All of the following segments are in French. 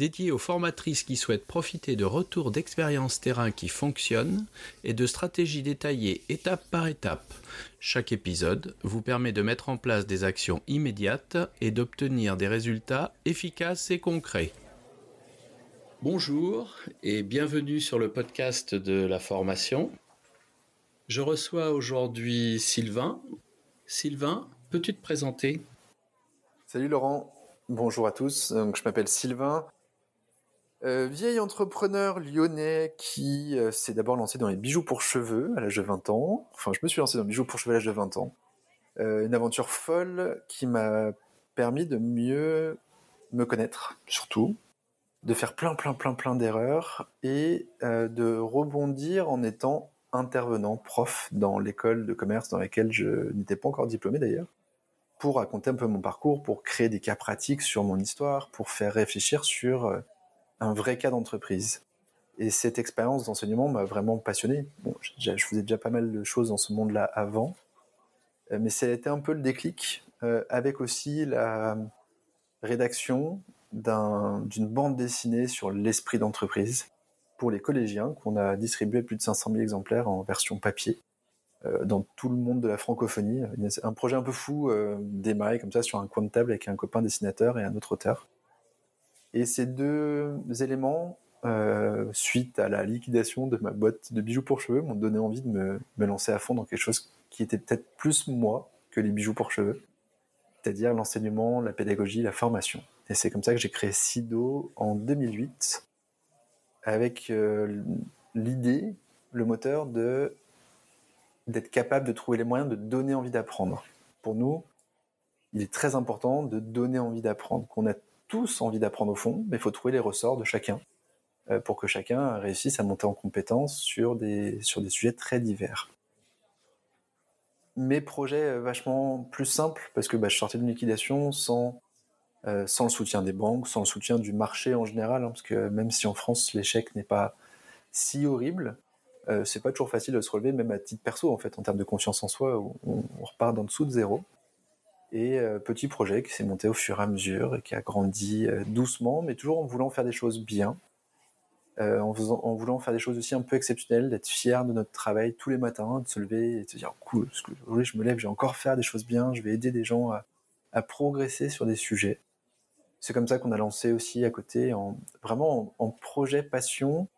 dédié aux formatrices qui souhaitent profiter de retours d'expériences terrain qui fonctionnent et de stratégies détaillées étape par étape. Chaque épisode vous permet de mettre en place des actions immédiates et d'obtenir des résultats efficaces et concrets. Bonjour et bienvenue sur le podcast de la formation. Je reçois aujourd'hui Sylvain. Sylvain, peux-tu te présenter? Salut Laurent, bonjour à tous. Donc, je m'appelle Sylvain, euh, vieil entrepreneur lyonnais qui euh, s'est d'abord lancé dans les bijoux pour cheveux à l'âge de 20 ans. Enfin, je me suis lancé dans les bijoux pour cheveux à l'âge de 20 ans. Euh, une aventure folle qui m'a permis de mieux me connaître, surtout, de faire plein, plein, plein, plein d'erreurs et de rebondir en étant intervenant, prof dans l'école de commerce dans laquelle je n'étais pas encore diplômé d'ailleurs, pour raconter un peu mon parcours, pour créer des cas pratiques sur mon histoire, pour faire réfléchir sur un vrai cas d'entreprise. Et cette expérience d'enseignement m'a vraiment passionné. Je, faisais déjà pas mal de choses dans ce monde-là avant, euh, mais ça a été un peu le déclic, euh, avec aussi la rédaction d'une bande dessinée sur l'esprit d'entreprise pour les collégiens qu'on a distribué plus de 500 000 exemplaires en version papier euh, dans tout le monde de la francophonie. Un projet un peu fou démarré comme ça sur un coin de table avec un copain dessinateur et un autre auteur. Et ces deux éléments, euh, suite à la liquidation de ma boîte de bijoux pour cheveux, m'ont donné envie de me, lancer à fond dans quelque chose qui était peut-être plus moi que les bijoux pour cheveux, c'est-à-dire l'enseignement, la pédagogie, la formation. Et c'est comme ça que j'ai créé Sido en 2008, avec euh, l'idée, le moteur de d'être capable de trouver les moyens de donner envie d'apprendre. Pour nous, il est très important de donner envie d'apprendre, qu'on a tous envie d'apprendre au fond, mais il faut trouver les ressorts de chacun euh, pour que chacun réussisse à monter en compétence sur des, sur des sujets très divers. Mes projets euh, vachement plus simples, parce que bah, je sortais d'une liquidation sans, euh, sans le soutien des banques, sans le soutien du marché en général, hein, parce que même si en France l'échec n'est pas si horrible, c'est pas toujours facile de se relever, même à titre perso en fait, en termes de confiance en soi, on, on repart d'en dessous de zéro. Et euh, petit projet qui s'est monté au fur et à mesure et qui a grandi euh, doucement, mais toujours en voulant faire des choses bien, euh, en, en, voulant faire des choses aussi un peu exceptionnelles, d'être fier de notre travail tous les matins, de se lever et de se dire cool, aujourd'hui je me lève, je vais encore faire des choses bien, je vais aider des gens à, à progresser sur des sujets. C'est comme ça qu'on a lancé aussi à côté, en, vraiment en, projet passion.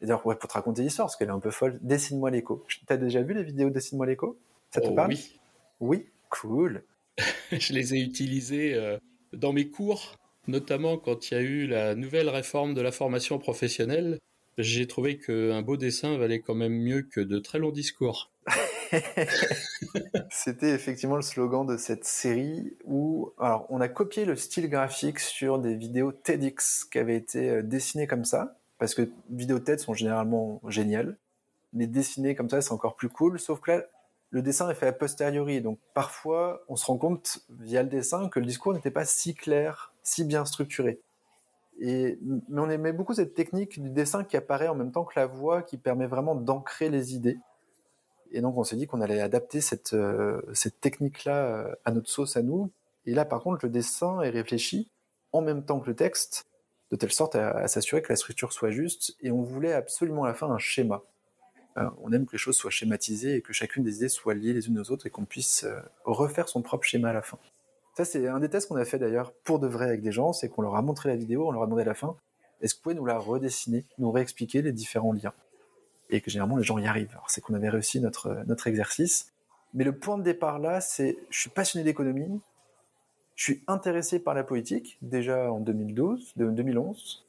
Et d'ailleurs, ouais, pour te raconter l'histoire, parce qu'elle est un peu folle, Dessine-moi l'écho. T'as déjà vu les vidéos Dessine-moi l'écho? Ça te oh, parle? Oui. Oui, cool. je les ai utilisés euh, dans mes cours, notamment quand il y a eu la nouvelle réforme de la formation professionnelle. J'ai trouvé qu'un beau dessin valait quand même mieux que de très longs discours. C'était effectivement le slogan de cette série où alors on a copié le style graphique sur des vidéos TEDx qui avaient été euh, dessinées comme ça parce que vidéos TED sont généralement géniales mais dessinées comme ça c'est encore plus cool sauf que là le dessin est fait a posteriori. Donc parfois, on se rend compte via le dessin que le discours n'était pas si clair, si bien structuré. Et, mais on aimait beaucoup cette technique du dessin qui apparaît en même temps que la voix, qui permet vraiment d'ancrer les idées. Et donc on s'est dit qu'on allait adapter cette, euh, technique-là euh, à notre sauce à nous. Et là, par contre, le dessin est réfléchi en même temps que le texte, de telle sorte à s'assurer que la structure soit juste. Et on voulait absolument à la fin un schéma. Euh, on aime que les choses soient schématisées et que chacune des idées soit liée les unes aux autres et qu'on puisse euh, refaire son propre schéma à la fin. Ça, c'est un des tests qu'on a fait d'ailleurs pour de vrai avec des gens, c'est qu'on leur a montré la vidéo, on leur a demandé à la fin, est-ce que vous pouvez nous la redessiner, nous réexpliquer les différents liens? Et que généralement les gens y arrivent. Alors c'est qu'on avait réussi notre, notre exercice. Mais le point de départ là, c'est je suis passionné d'économie, je suis intéressé par la politique, déjà en 2012, 2011,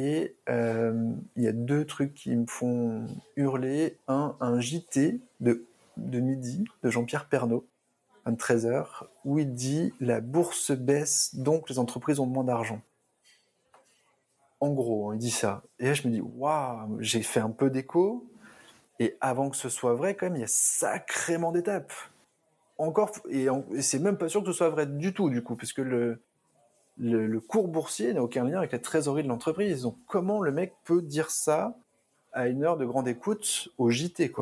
et euh, il y a deux trucs qui me font hurler. Un, un JT de, de midi de Jean-Pierre Pernaud, à 13h, où il dit la bourse baisse, donc les entreprises ont moins d'argent. En gros, hein, il dit ça. Et là, je me dis, waouh, j'ai fait un peu d'écho. Et avant que ce soit vrai, quand même, il y a sacrément d'étapes. Encore, et, c'est même pas sûr que ce soit vrai du tout, du coup, puisque le, le, cours boursier n'a aucun lien avec la trésorerie de l'entreprise. Donc, comment le mec peut dire ça à une heure de grande écoute au JT,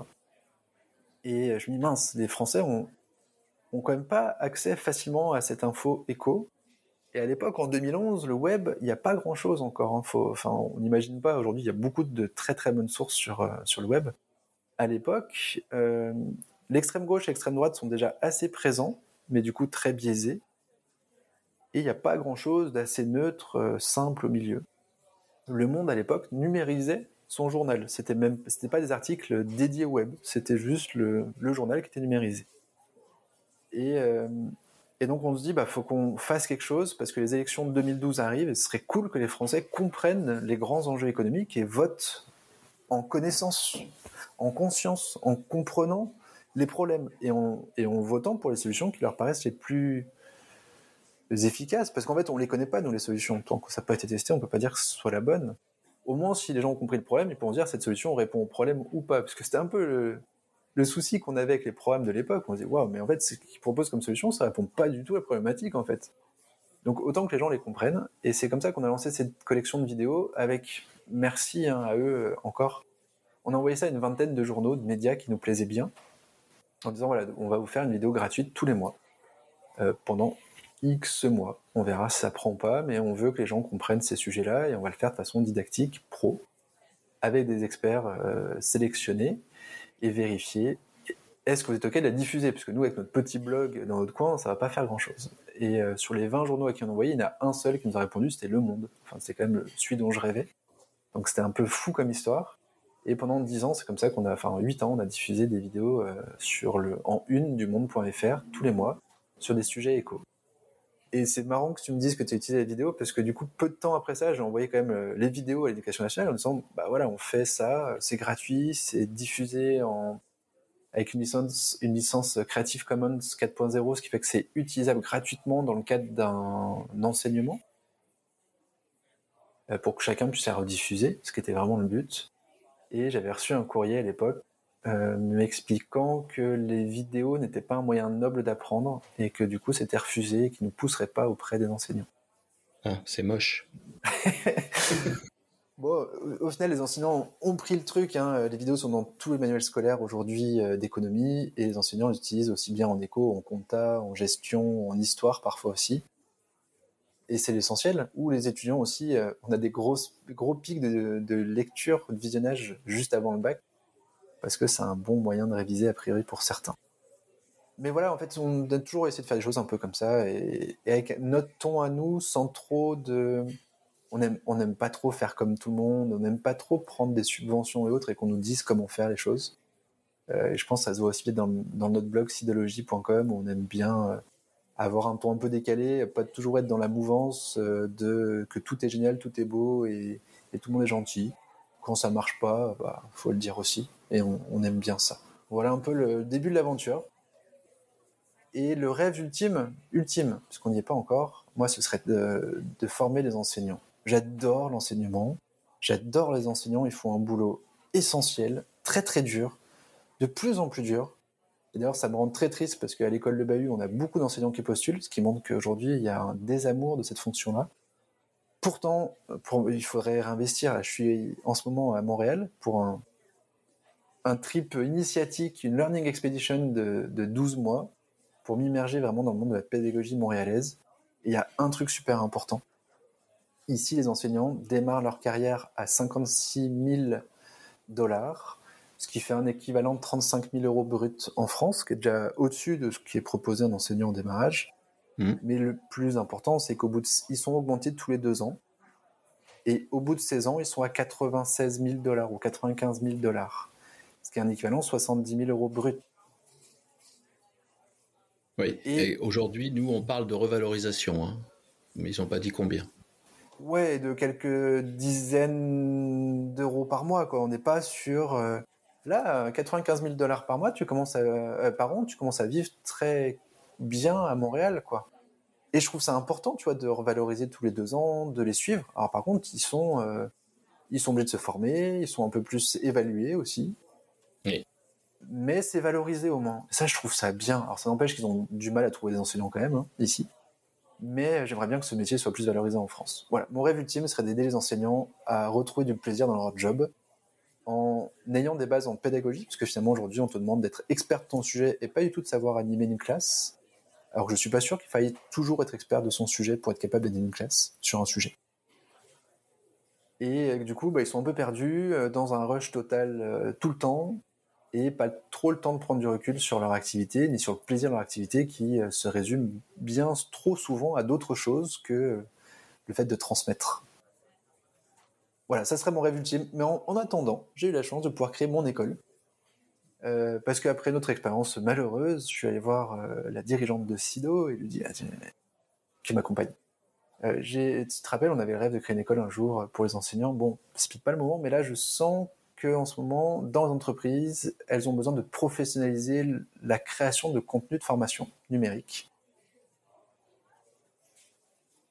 Et je me dis, mince, les Français ont, quand même pas accès facilement à cette info écho. Et à l'époque, en 2011, le web, il n'y a pas grand-chose encore. Hein. enfin, on n'imagine pas. Aujourd'hui, il y a beaucoup de très très bonnes sources sur, euh, sur le web. À l'époque, euh, l'extrême gauche et l'extrême droite sont déjà assez présents, mais du coup très biaisés. Et il n'y a pas grand-chose d'assez neutre, euh, simple au milieu. Le Monde, à l'époque, numérisait son journal. C'était même, c'était pas des articles dédiés au web. C'était juste le, journal qui était numérisé. Et, euh, et donc on se dit, bah faut qu'on fasse quelque chose parce que les élections de 2012 arrivent et ce serait cool que les Français comprennent les grands enjeux économiques et votent en connaissance, en conscience, en comprenant les problèmes et en votant pour les solutions qui leur paraissent les plus efficaces parce qu'en fait on les connaît pas nous les solutions. Tant que ça n'a pas été testé on peut pas dire que ce soit la bonne. Au moins si les gens ont compris le problème ils pourront dire cette solution répond au problème ou pas. Parce que c'était un peu le, souci qu'on avait avec les programmes de l'époque, on se dit waouh, mais en fait, ce qu'ils proposent comme solution, ça répond pas du tout à la problématique en fait. Donc autant que les gens les comprennent, et c'est comme ça qu'on a lancé cette collection de vidéos avec merci hein, à eux encore. On a envoyé ça à une vingtaine de journaux, de médias qui nous plaisaient bien, en disant voilà, on va vous faire une vidéo gratuite tous les mois euh, pendant X mois. On verra si ça prend pas, mais on veut que les gens comprennent ces sujets-là et on va le faire de façon didactique, pro, avec des experts euh, sélectionnés et vérifier est-ce que vous êtes OK de la diffuser? Parce que nous, avec notre petit blog dans notre coin, ça va pas faire grand-chose. Et euh, sur les 20 journaux à qui on a envoyé, il y en a un seul qui nous a répondu, c'était Le Monde. Enfin, c'est quand même celui dont je rêvais. Donc c'était un peu fou comme histoire. Et pendant 10 ans, c'est comme ça qu'on a, enfin 8 ans, on a diffusé des vidéos euh, sur le, en une du monde.fr tous les mois sur des sujets éco. Et c'est marrant que tu me dises que tu as utilisé la vidéo parce que du coup, peu de temps après ça, j'ai envoyé quand même euh, les vidéos à l'éducation nationale en disant, bah voilà, on fait ça, c'est gratuit, c'est diffusé en, avec une licence, une licence Creative Commons 4.0, ce qui fait que c'est utilisable gratuitement dans le cadre d'un enseignement euh, pour que chacun puisse la rediffuser, ce qui était vraiment le but. Et j'avais reçu un courrier à l'époque m'expliquant que les vidéos n'étaient pas un moyen noble d'apprendre et que du coup c'était refusé et qu'ils ne pousseraient pas auprès des enseignants. Ah, c'est moche. bon, au final, les enseignants ont pris le truc. Hein. Les vidéos sont dans tous les manuels scolaires aujourd'hui euh, d'économie et les enseignants les utilisent aussi bien en éco, en compta, en gestion, en histoire parfois aussi. Et c'est l'essentiel. Ou les étudiants aussi, euh, on a des grosses, gros pics de, de lecture, de visionnage juste avant le bac parce que c'est un bon moyen de réviser a priori pour certains. Mais voilà, en fait, on a toujours essayé de faire des choses un peu comme ça, et, avec notre ton à nous, sans trop de... On n'aime on aime pas trop faire comme tout le monde, on n'aime pas trop prendre des subventions et autres, et qu'on nous dise comment faire les choses. Euh, et je pense que ça se voit aussi dans, dans notre blog sidologie.com, où on aime bien euh, avoir un ton un peu décalé, pas toujours être dans la mouvance euh, de que tout est génial, tout est beau, et, et tout le monde est gentil. Quand ça marche pas, bah, faut le dire aussi et on, aime bien ça. Voilà un peu le début de l'aventure. Et le rêve ultime, ultime, puisqu'on n'y est pas encore, moi, ce serait de, former les enseignants. J'adore l'enseignement, j'adore les enseignants, ils font un boulot essentiel, très très dur, de plus en plus dur. Et d'ailleurs, ça me rend très triste parce qu'à l'école de Bahut, on a beaucoup d'enseignants qui postulent, ce qui montre qu'aujourd'hui, il y a un désamour de cette fonction-là. Pourtant, il faudrait réinvestir. Je suis en ce moment à Montréal pour un, un trip initiatique, une learning expedition de, 12 mois pour m'immerger vraiment dans le monde de la pédagogie montréalaise. il y a un truc super important. Ici, les enseignants démarrent leur carrière à 56 000 dollars, ce qui fait un équivalent de 35 000 euros bruts en France, qui est déjà au-dessus de ce qui est proposé en enseignant au démarrage. Mmh. Mais le plus important, c'est qu'au bout de, ils sont augmentés tous les deux ans. Et au bout de 16 ans, ils sont à 96 000 dollars ou 95 000 dollars ce qui est un équivalent 70 000 euros brut. Oui, et, aujourd'hui, nous, on parle de revalorisation, hein. mais ils n'ont pas dit combien. Ouais, de quelques dizaines d'euros par mois, quoi. On n'est pas sur... Euh, là, 95 000 dollars par mois, tu commences à, euh, par an, tu commences à vivre très bien à Montréal, quoi. Et je trouve ça important, tu vois, de revaloriser tous les deux ans, de les suivre. Alors par contre, ils sont, euh, ils sont obligés de se former, ils sont un peu plus évalués aussi. Mais c'est valorisé au moins. Ça, je trouve ça bien. Alors, ça n'empêche qu'ils ont du mal à trouver des enseignants quand même, hein, ici. Mais j'aimerais bien que ce métier soit plus valorisé en France. Voilà. Mon rêve ultime serait d'aider les enseignants à retrouver du plaisir dans leur job en ayant des bases en pédagogie, parce que finalement, aujourd'hui, on te demande d'être expert de ton sujet et pas du tout de savoir animer une classe. Alors que je suis pas sûr qu'il faille toujours être expert de son sujet pour être capable d'animer une classe sur un sujet. Et euh, du coup, bah, ils sont un peu perdus euh, dans un rush total euh, tout le temps et pas trop le temps de prendre du recul sur leur activité ni sur le plaisir de leur activité qui se résume bien trop souvent à d'autres choses que le fait de transmettre. Voilà, ça serait mon rêve ultime. Mais en, attendant, j'ai eu la chance de pouvoir créer mon école. Euh, parce qu'après notre expérience malheureuse, je suis allé voir la dirigeante de SIDO et lui dit ah, qui m'accompagne. Euh, tu te rappelles, on avait le rêve de créer une école un jour pour les enseignants. Bon, c'est pas le moment, mais là, je sens que en ce moment, dans les entreprises, elles ont besoin de professionnaliser la création de contenu de formation numérique.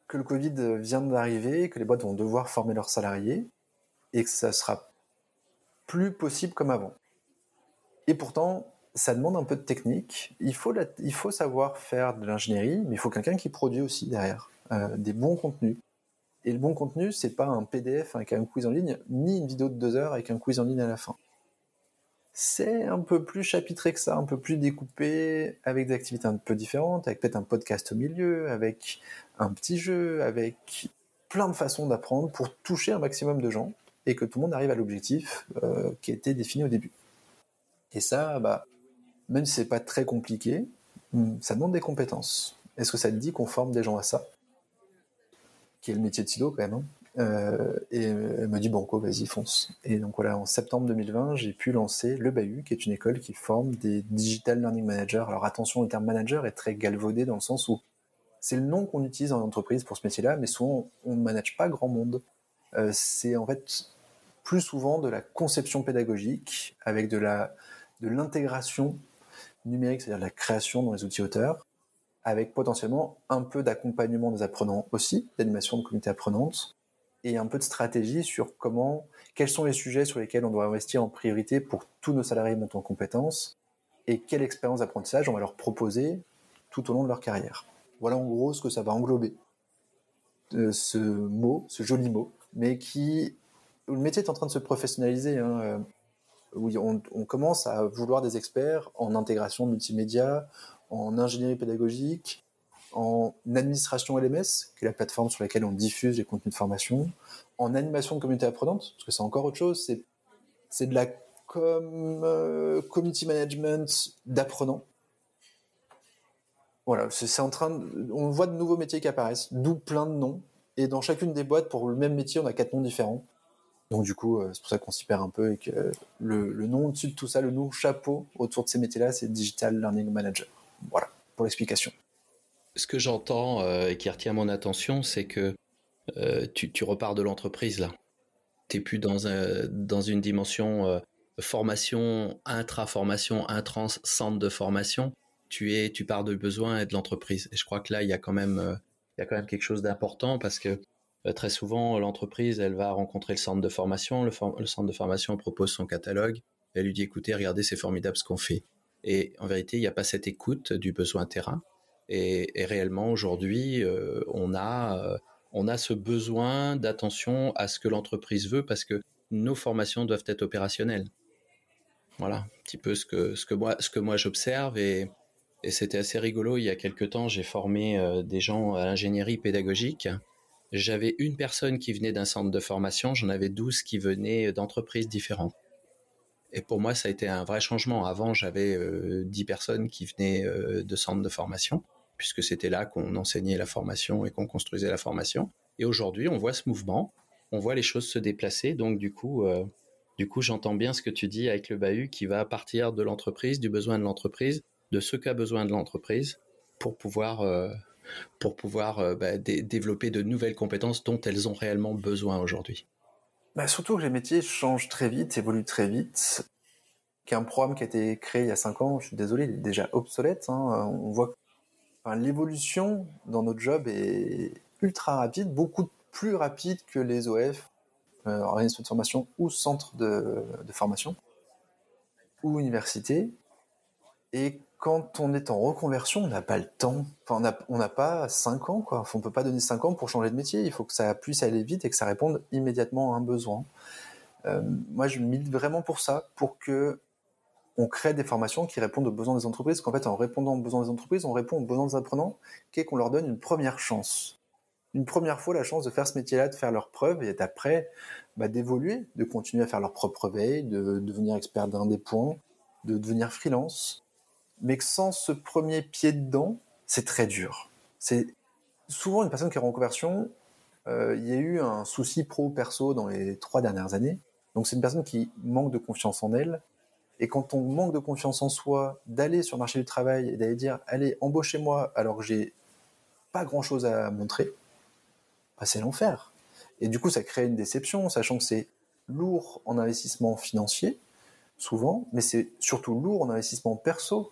Que le Covid vient d'arriver, que les boîtes vont devoir former leurs salariés et que ça sera plus possible comme avant. Et pourtant, ça demande un peu de technique. Il faut, savoir faire de l'ingénierie, mais il faut quelqu'un qui produit aussi derrière. Euh, des bons contenus. Et le bon contenu, c'est pas un PDF avec un quiz en ligne, ni une vidéo de deux heures avec un quiz en ligne à la fin. C'est un peu plus chapitré que ça, un peu plus découpé, avec des activités un peu différentes, avec peut-être un podcast au milieu, avec un petit jeu, avec plein de façons d'apprendre pour toucher un maximum de gens et que tout le monde arrive à l'objectif euh, qui a été défini au début. Et ça, bah, même si c'est pas très compliqué, hmm, ça demande des compétences. Est-ce que ça te dit qu'on forme des gens à ça? Qui est le métier de silo quand même. Hein. Euh, et elle m'a dit Banco, vas-y, fonce. Et donc voilà, en septembre 2020, j'ai pu lancer le Bahut, qui est une école qui forme des Digital Learning Managers. Alors attention, le terme manager est très galvaudé dans le sens où c'est le nom qu'on utilise en entreprise pour ce métier-là, mais souvent on ne manage pas grand monde. Euh, c'est en fait plus souvent de la conception pédagogique avec de la de l'intégration numérique, c'est-à-dire la création dans les outils auteurs, avec potentiellement un peu d'accompagnement des apprenants aussi, d'animation de communauté apprenante, et un peu de stratégie sur comment, quels sont les sujets sur lesquels on doit investir en priorité pour tous nos salariés montent en compétences, et quelle expérience d'apprentissage on va leur proposer tout au long de leur carrière. Voilà en gros ce que ça va englober. Euh, ce mot, ce joli mot, mais qui, le métier est en train de se professionnaliser. Hein, oui, on, commence à vouloir des experts en intégration multimédia, en ingénierie pédagogique, en administration LMS, qui est la plateforme sur laquelle on diffuse les contenus de formation, en animation de communauté apprenante, parce que c'est encore autre chose, c'est, de la euh, community management d'apprenants. Voilà, c'est, en train on voit de nouveaux métiers qui apparaissent, d'où plein de noms, et dans chacune des boîtes, pour le même métier, on a quatre noms différents. Donc du coup, euh, c'est pour ça qu'on s'y perd un peu et que le, nom au-dessus de tout ça, le nom chapeau autour de ces métiers-là, c'est Digital Learning Manager. Voilà pour l'explication. Ce que j'entends euh, et qui retient mon attention, c'est que euh, tu, repars de l'entreprise là. Tu n'es plus dans, une dimension formation, intra-formation, intrans, centre de formation. Tu, es, tu pars de besoin et de l'entreprise. Et je crois que là, il y a quand même quelque chose d'important parce que très souvent, l'entreprise, elle va rencontrer le centre de formation. Le, centre de formation propose son catalogue. Elle lui dit écoutez, regardez, c'est formidable ce qu'on fait. Et en vérité, il n'y a pas cette écoute du besoin terrain. Et, réellement, aujourd'hui, euh, on, a, euh, on a ce besoin d'attention à ce que l'entreprise veut parce que nos formations doivent être opérationnelles. Voilà, un petit peu ce que, ce que moi, moi j'observe. Et, c'était assez rigolo. Il y a quelques temps, j'ai formé euh, des gens à l'ingénierie pédagogique. J'avais une personne qui venait d'un centre de formation, j'en avais douze qui venaient d'entreprises différentes. Et pour moi, ça a été un vrai changement. Avant, j'avais euh, dix personnes qui venaient euh, de centres de formation, puisque c'était là qu'on enseignait la formation et qu'on construisait la formation. Et aujourd'hui, on voit ce mouvement, on voit les choses se déplacer. Donc, du coup, euh, du coup, j'entends bien ce que tu dis avec le bahut qui va partir de l'entreprise, du besoin de l'entreprise, de ce qu'a besoin de l'entreprise pour pouvoir, pour pouvoir bah, développer de nouvelles compétences dont elles ont réellement besoin aujourd'hui. Bah, surtout que les métiers changent très vite, évoluent très vite. Qu'un programme qui a été créé il y a 5 ans, je suis désolé, il est déjà obsolète. Hein. On voit que l'évolution dans notre job est ultra rapide, beaucoup plus rapide que les OF, euh, organismes de formation ou centres de, formation. ou université. Et quand on est en reconversion, on n'a pas le temps. Enfin, on n'a pas 5 ans, quoi. on peut pas donner 5 ans pour changer de métier. Il faut que ça puisse aller vite et que ça réponde immédiatement à un besoin. Euh, moi, je milite vraiment pour ça, pour que on crée des formations qui répondent aux besoins des entreprises. Qu'en fait, en répondant aux besoins des entreprises, on répond aux besoins des apprenants, qu'est qu'on leur donne une première chance. Une première fois la chance de faire ce métier-là, de faire leurs preuves, et après, bah, d'évoluer, de continuer à faire leur propre veille, de devenir expert d'un des points, de devenir freelance mais que sans ce premier pied dedans, c'est très dur. C'est souvent une personne qui est en reconversion, euh, il y a eu un souci pro-perso dans les trois dernières années. Donc c'est une personne qui manque de confiance en elle. Et quand on manque de confiance en soi, d'aller sur le marché du travail et d'aller dire allez embauchez-moi alors que j'ai pas grand-chose à montrer, bah, c'est l'enfer. Et du coup ça crée une déception, sachant que c'est lourd en investissement financier souvent, mais c'est surtout lourd en investissement perso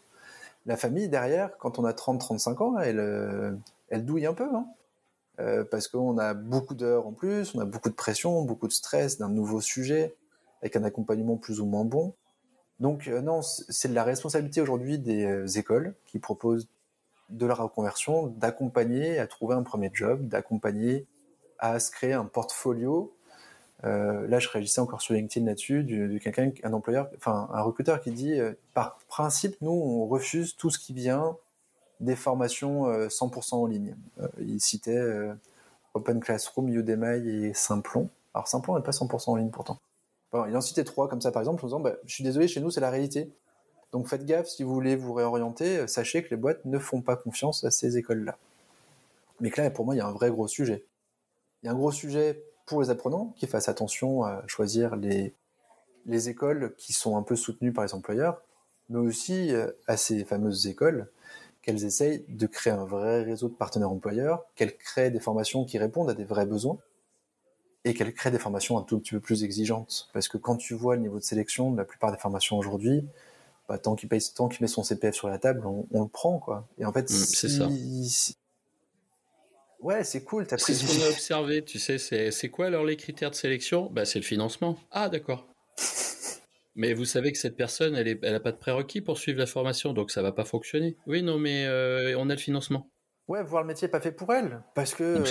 la famille derrière, quand on a 30-35 ans, elle, euh, elle douille un peu. Hein. Euh, parce qu'on a beaucoup d'heures en plus, on a beaucoup de pression, beaucoup de stress d'un nouveau sujet, avec un accompagnement plus ou moins bon. Donc euh, non, c'est la responsabilité aujourd'hui des écoles qui proposent de la reconversion, d'accompagner à trouver un premier job, d'accompagner à se créer un portfolio euh, là, je réagissais encore sur LinkedIn là-dessus, de, quelqu'un, un employeur, enfin un recruteur qui dit, euh, par principe, nous, on refuse tout ce qui vient des formations 100% euh, en ligne. il citait Open Classroom, Udemy et Simplon. Alors Simplon n'est pas 100% en ligne pourtant. il en citait trois comme ça par exemple, en disant, bah, je suis désolé, chez nous, c'est la réalité. Donc faites gaffe, si vous voulez vous réorienter, sachez que les boîtes ne font pas confiance à ces écoles-là. Mais que là, pour moi, il y a un vrai gros sujet. Il y a un gros sujet pour les apprenants qui fassent attention à choisir les, les écoles qui sont un peu soutenues par les employeurs, mais aussi euh, à ces fameuses écoles qu'elles essayent de créer un vrai réseau de partenaires employeurs, qu'elles créent des formations qui répondent à des vrais besoins et qu'elles créent des formations un tout petit peu plus exigeantes. Parce que quand tu vois le niveau de sélection de la plupart des formations aujourd'hui, bah, tant qu'il met son CPF sur la table, on, le prend quoi. Et en fait, mmh, c'est ça. Ouais, c'est cool. C'est ce qu'on a observé, tu sais. C'est quoi alors les critères de sélection? Bah, C'est le financement. Ah, d'accord. mais vous savez que cette personne, elle n'a elle pas de prérequis pour suivre la formation, donc ça va pas fonctionner. Oui, non, mais euh, on a le financement. Ouais, voir le métier pas fait pour elle. Parce que.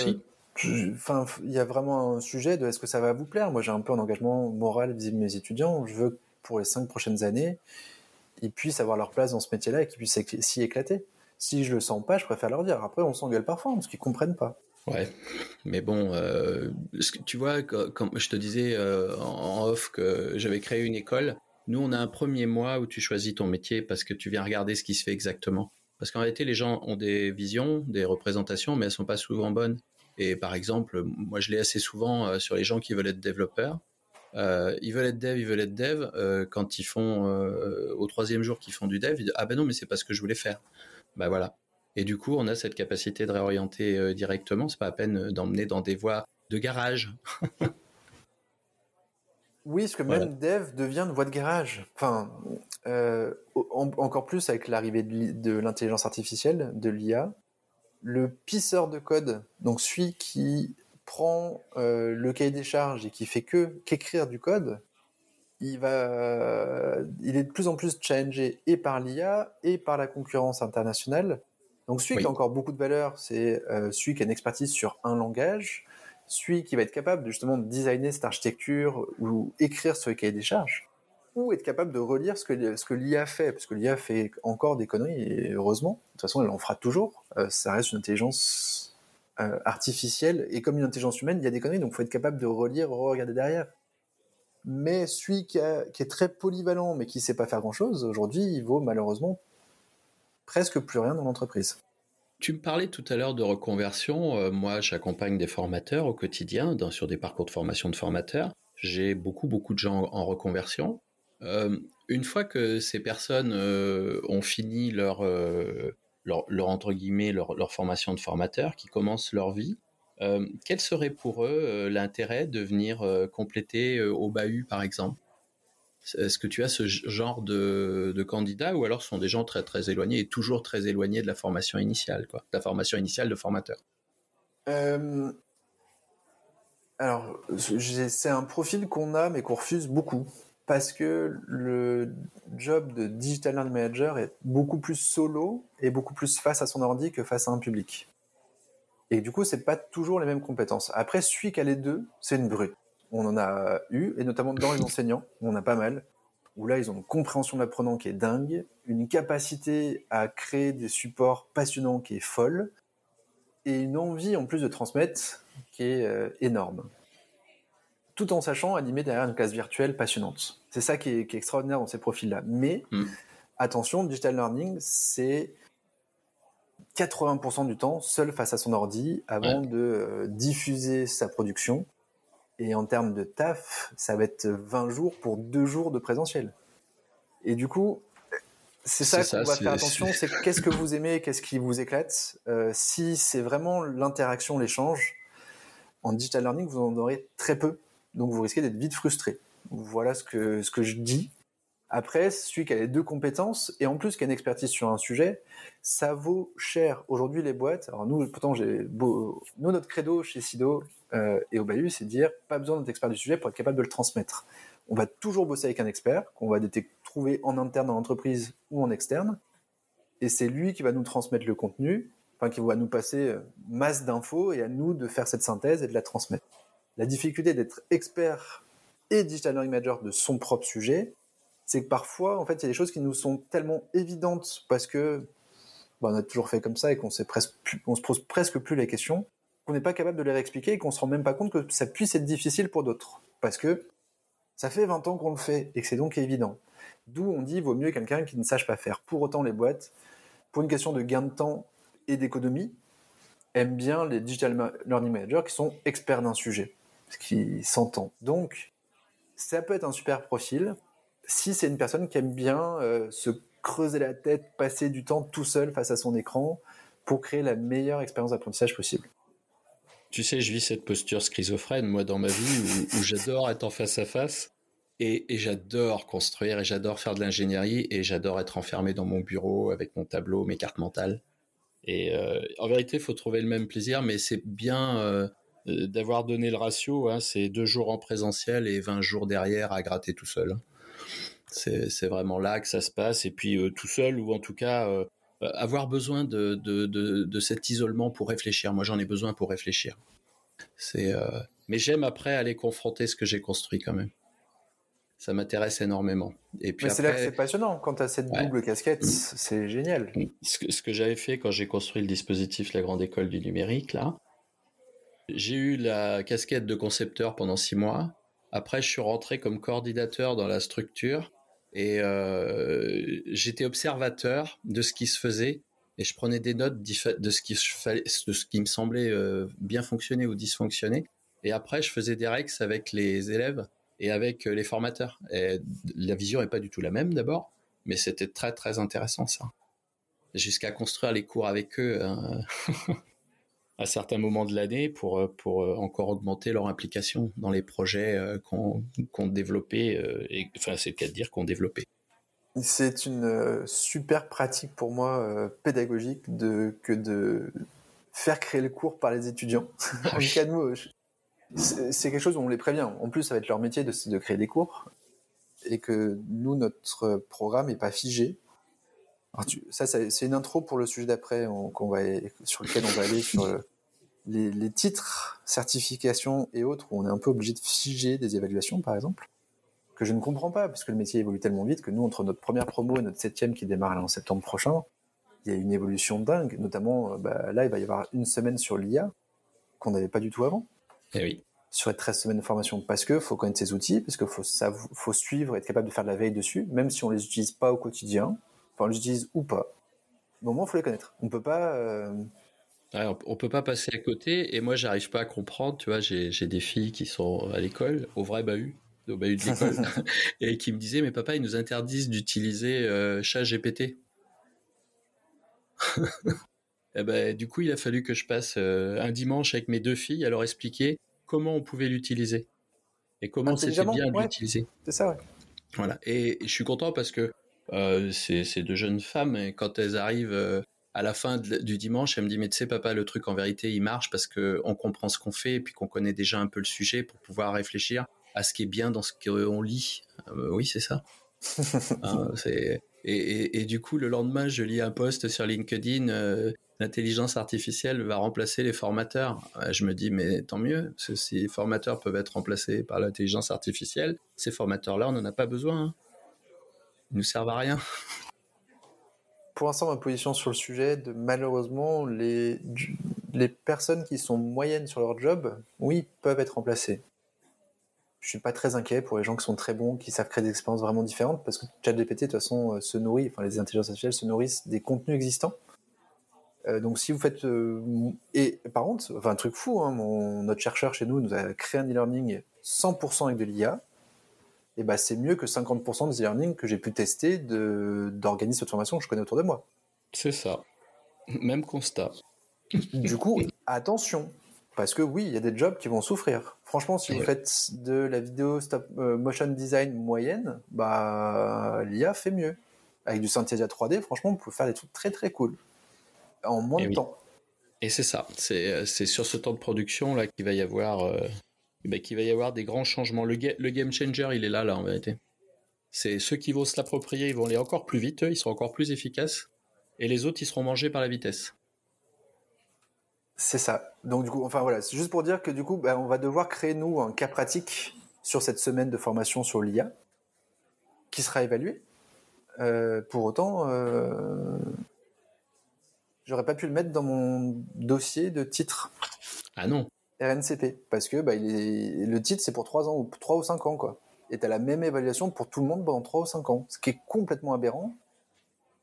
Enfin, il y a vraiment un sujet de est-ce que ça va vous plaire? Moi, j'ai un peu un engagement moral vis-à-vis de mes étudiants. Je veux que pour les cinq prochaines années, ils puissent avoir leur place dans ce métier-là et qu'ils puissent s'y éclater. Si je le sens pas, je préfère leur dire. Après, on s'engueule parfois parce qu'ils comprennent pas. Ouais, mais bon, euh, tu vois, comme je te disais euh, en off que j'avais créé une école, nous on a un premier mois où tu choisis ton métier parce que tu viens regarder ce qui se fait exactement. Parce qu'en réalité, les gens ont des visions, des représentations, mais elles sont pas souvent bonnes. Et par exemple, moi je l'ai assez souvent euh, sur les gens qui veulent être développeurs. ils veulent être dev, ils veulent être dev. quand ils font au troisième jour qu'ils font du dev, ils disent ah ben non mais c'est pas ce que je voulais faire. Bah voilà. Et du coup, on a cette capacité de réorienter euh, directement. C'est pas à peine euh, d'emmener dans des voies de garage. oui, parce que même dev devient une voie de garage. Enfin, euh, encore plus avec l'arrivée de l'intelligence artificielle, de l'IA. Le pisseur de code, donc celui qui prend le cahier des charges et qui fait que qu'écrire du code, il va, il est de plus en plus challengé et par l'IA et par la concurrence internationale. Donc celui qui a encore beaucoup de valeur, c'est euh, celui qui a une expertise sur un langage, celui qui va être capable justement de designer cette architecture ou écrire sur le cahier des charges, ou être capable de relire ce que, ce que l'IA fait, parce que l'IA fait encore des conneries, et heureusement, de toute façon elle en fera toujours, euh, ça reste une intelligence euh, artificielle, et comme une intelligence humaine, il y a des conneries, donc il faut être capable de relire, regarder derrière. Mais celui qui, est très polyvalent mais qui ne sait pas faire grand-chose, aujourd'hui, il vaut malheureusement presque plus rien dans l'entreprise. Tu me parlais tout à l'heure de reconversion. Euh, moi, j'accompagne des formateurs au quotidien sur des parcours de formation de formateurs. J'ai beaucoup, beaucoup de gens en reconversion. Euh, une fois que ces personnes euh, ont fini leur, leur, entre guillemets, leur, leur, formation de formateur, qui commencent leur vie, euh, quel serait pour eux euh, l'intérêt de venir euh, compléter au bahut, par exemple? Est-ce que tu as ce genre de, de candidats ou alors ce sont des gens très très éloignés et toujours très éloignés de la formation initiale, quoi, de la formation initiale de formateur Alors, c'est un profil qu'on a mais qu'on refuse beaucoup. parce que le job de digital learning manager est beaucoup plus solo et beaucoup plus face à son ordi que face à un public. Et du coup, c'est pas toujours les mêmes compétences. Après, celui qui a les deux, c'est une brute. On en a eu, et notamment dans les enseignants, on en a pas mal, où là, ils ont une compréhension de l'apprenant qui est dingue, une capacité à créer des supports passionnants qui est folle, et une envie en plus de transmettre qui est euh, énorme tout en sachant animer derrière une classe virtuelle passionnante. C'est ça qui est, extraordinaire dans ces profils-là. Mais mm. attention, digital learning, c'est 80% du temps seul face à son ordi avant de euh, diffuser sa production. Et en termes de taf, ça va être 20 jours pour deux jours de présentiel. Et du coup, c'est ça qu'on va faire attention, c'est qu'est-ce que vous aimez, qu'est-ce qui vous éclate. Euh, si c'est vraiment l'interaction, l'échange, en digital learning, vous en aurez très peu donc vous risquez d'être vite frustré. Voilà ce que, ce que je dis. Après, celui qui a les deux compétences et en plus qui a une expertise sur un sujet, ça vaut cher. Aujourd'hui, les boîtes, alors nous, pourtant, j'ai beau, nous, notre credo chez Sido euh, et au Bayou, c'est de dire pas besoin d'être expert du sujet pour être capable de le transmettre. On va toujours bosser avec un expert qu'on va trouver en interne dans l'entreprise ou en externe, et c'est lui qui va nous transmettre le contenu, enfin qui va nous passer euh, masse d'infos et à nous de faire cette synthèse et de la transmettre la difficulté d'être expert et digital manager de son propre sujet, c'est que parfois, en fait, il y a des choses qui nous sont tellement évidentes parce que bah, on a toujours fait comme ça et qu'on se pose presque plus les questions, qu'on n'est pas capable de les réexpliquer et qu'on se rend même pas compte que ça puisse être difficile pour d'autres. Parce que ça fait 20 ans qu'on le fait et que c'est donc évident. D'où on dit vaut mieux quelqu'un qui ne sache pas faire. Pour autant, les boîtes, pour une question de gain de temps et d'économie, aiment bien les digital learning managers qui sont experts d'un sujet ce qui s'entend. Donc, ça peut être un super profil si c'est une personne qui aime bien euh, se creuser la tête, passer du temps tout seul face à son écran pour créer la meilleure expérience d'apprentissage possible. Tu sais, je vis cette posture schizophrène, moi, dans ma vie, où, j'adore être en face à face, et, j'adore construire, et j'adore faire de l'ingénierie, et j'adore être enfermé dans mon bureau avec mon tableau, mes cartes mentales. Et euh, en vérité, il faut trouver le même plaisir, mais c'est bien... Euh, d'avoir donné le ratio, hein, c'est deux jours en présentiel et 20 jours derrière à gratter tout seul. C'est vraiment là que ça se passe. Et puis euh, tout seul, ou en tout cas euh, avoir besoin de, de, de, cet isolement pour réfléchir. Moi, j'en ai besoin pour réfléchir. C'est, mais j'aime après aller confronter ce que j'ai construit quand même. Ça m'intéresse énormément. Et puis c'est là que c'est passionnant. Quand tu as cette double casquette, mm. c'est génial. Ce que, ce que j'avais fait quand j'ai construit le dispositif La Grande École du Numérique, là, j'ai eu la casquette de concepteur pendant six mois. Après, je suis rentré comme coordinateur dans la structure et euh, j'étais observateur de ce qui se faisait et je prenais des notes de ce qui, me semblait euh, bien fonctionner ou dysfonctionner. Et après, je faisais des règles avec les élèves et avec euh, les formateurs. La vision n'est pas du tout la même d'abord, mais c'était très très intéressant ça. Jusqu'à construire les cours avec eux. Hein. à certains moments de l'année pour, euh, pour euh, encore augmenter leur implication dans les projets euh, qu'on qu développait, et, enfin c'est le cas de dire qu'on développait. C'est une super pratique pour moi pédagogique de, que de faire créer le cours par les étudiants. Ah en cas de c'est quelque chose où on les prévient. En plus, ça va être leur métier de, de créer des cours et que nous, notre programme n'est pas figé ça, c'est une intro pour le sujet d'après sur lequel on va aller sur les, titres, certifications et autres où on est un peu obligé de figer des évaluations, par exemple, que je ne comprends pas parce que le métier évolue tellement vite que nous, entre notre première promo et notre septième qui démarre en septembre prochain, il y a une évolution dingue. Notamment, euh, bah, là, il va y avoir une semaine sur l'IA qu'on n'avait pas du tout avant. Eh oui. Sur les 13 semaines de formation parce que faut connaître ses outils, parce qu'il faut, faut suivre, être capable de faire de la veille dessus, même si on les utilise pas au quotidien enfin, on l'utilise ou pas. Au moment, il faut les connaître. On peut pas. Euh... on peut pas passer à côté. Et moi, j'arrive pas à comprendre. Tu vois, j'ai des filles qui sont à l'école, au vrai bahut, au bahut de l'école, et qui me disaient, mais papa, ils nous interdisent d'utiliser euh, chat GPT. et eh ben, du coup, il a fallu que je passe euh, un dimanche avec mes deux filles à leur expliquer comment on pouvait l'utiliser et comment c'était bien de l'utiliser. C'est ça, ouais. Voilà. et, je suis content parce que euh, c'est deux jeunes femmes et quand elles arrivent euh, à la fin du dimanche, elles me disent mais tu sais papa le truc en vérité il marche parce que on comprend ce qu'on fait et puis qu'on connaît déjà un peu le sujet pour pouvoir réfléchir à ce qui est bien dans ce qu'on lit. oui, c'est ça. Hein, c'est et, et, du coup, le lendemain, je lis un post sur LinkedIn, euh, l'intelligence artificielle va remplacer les formateurs. Je me dis, mais tant mieux, si les formateurs peuvent être remplacés par l'intelligence artificielle, ces formateurs-là, on n'en a pas besoin. Hein. Ils nous servent à rien. Pour l'instant, ma position sur le sujet, malheureusement, les, les personnes qui sont moyennes sur leur job, oui, peuvent être remplacées je suis pas très inquiet pour les gens qui sont très bons, qui savent créer des expériences vraiment différentes, parce que ChatGPT, de toute façon, euh, se nourrit, enfin, les intelligences artificielles se nourrissent des contenus existants. Euh, donc, si vous faites. Euh, et par contre, enfin, un truc fou, hein, notre chercheur chez nous nous a créé un e-learning 100% avec de l'IA. Et bah, c'est mieux que 50% des e-learning que j'ai pu tester d'organismes de formation que je connais autour de moi. C'est ça. Même constat. Du coup, attention, parce que oui, il y a des jobs qui vont souffrir. Franchement, si vous faites de la vidéo stop euh, motion design moyenne, bah l'IA fait mieux. Avec du Synthesia 3D, franchement, vous pouvez faire des trucs très très cool en moins de temps. Et c'est ça, c'est sur ce temps de production là qu'il va y avoir euh, bah, qu'il va y avoir des grands changements. Le, le game changer, il est là là en vérité. C'est ceux qui vont se l'approprier, ils vont aller encore plus vite, ils seront encore plus efficaces, et les autres, ils seront mangés par la vitesse. C'est ça. Donc du coup, enfin voilà, c'est juste pour dire que du coup, bah, on va devoir créer nous un cas pratique sur cette semaine de formation sur l'IA, qui sera évalué. Euh, pour autant, euh, j'aurais pas pu le mettre dans mon dossier de titre. Ah non. RNCP, parce que bah, le titre c'est pour 3 ans ou 3 ou 5 ans quoi. Et as la même évaluation pour tout le monde pendant 3 ou 5 ans, ce qui est complètement aberrant.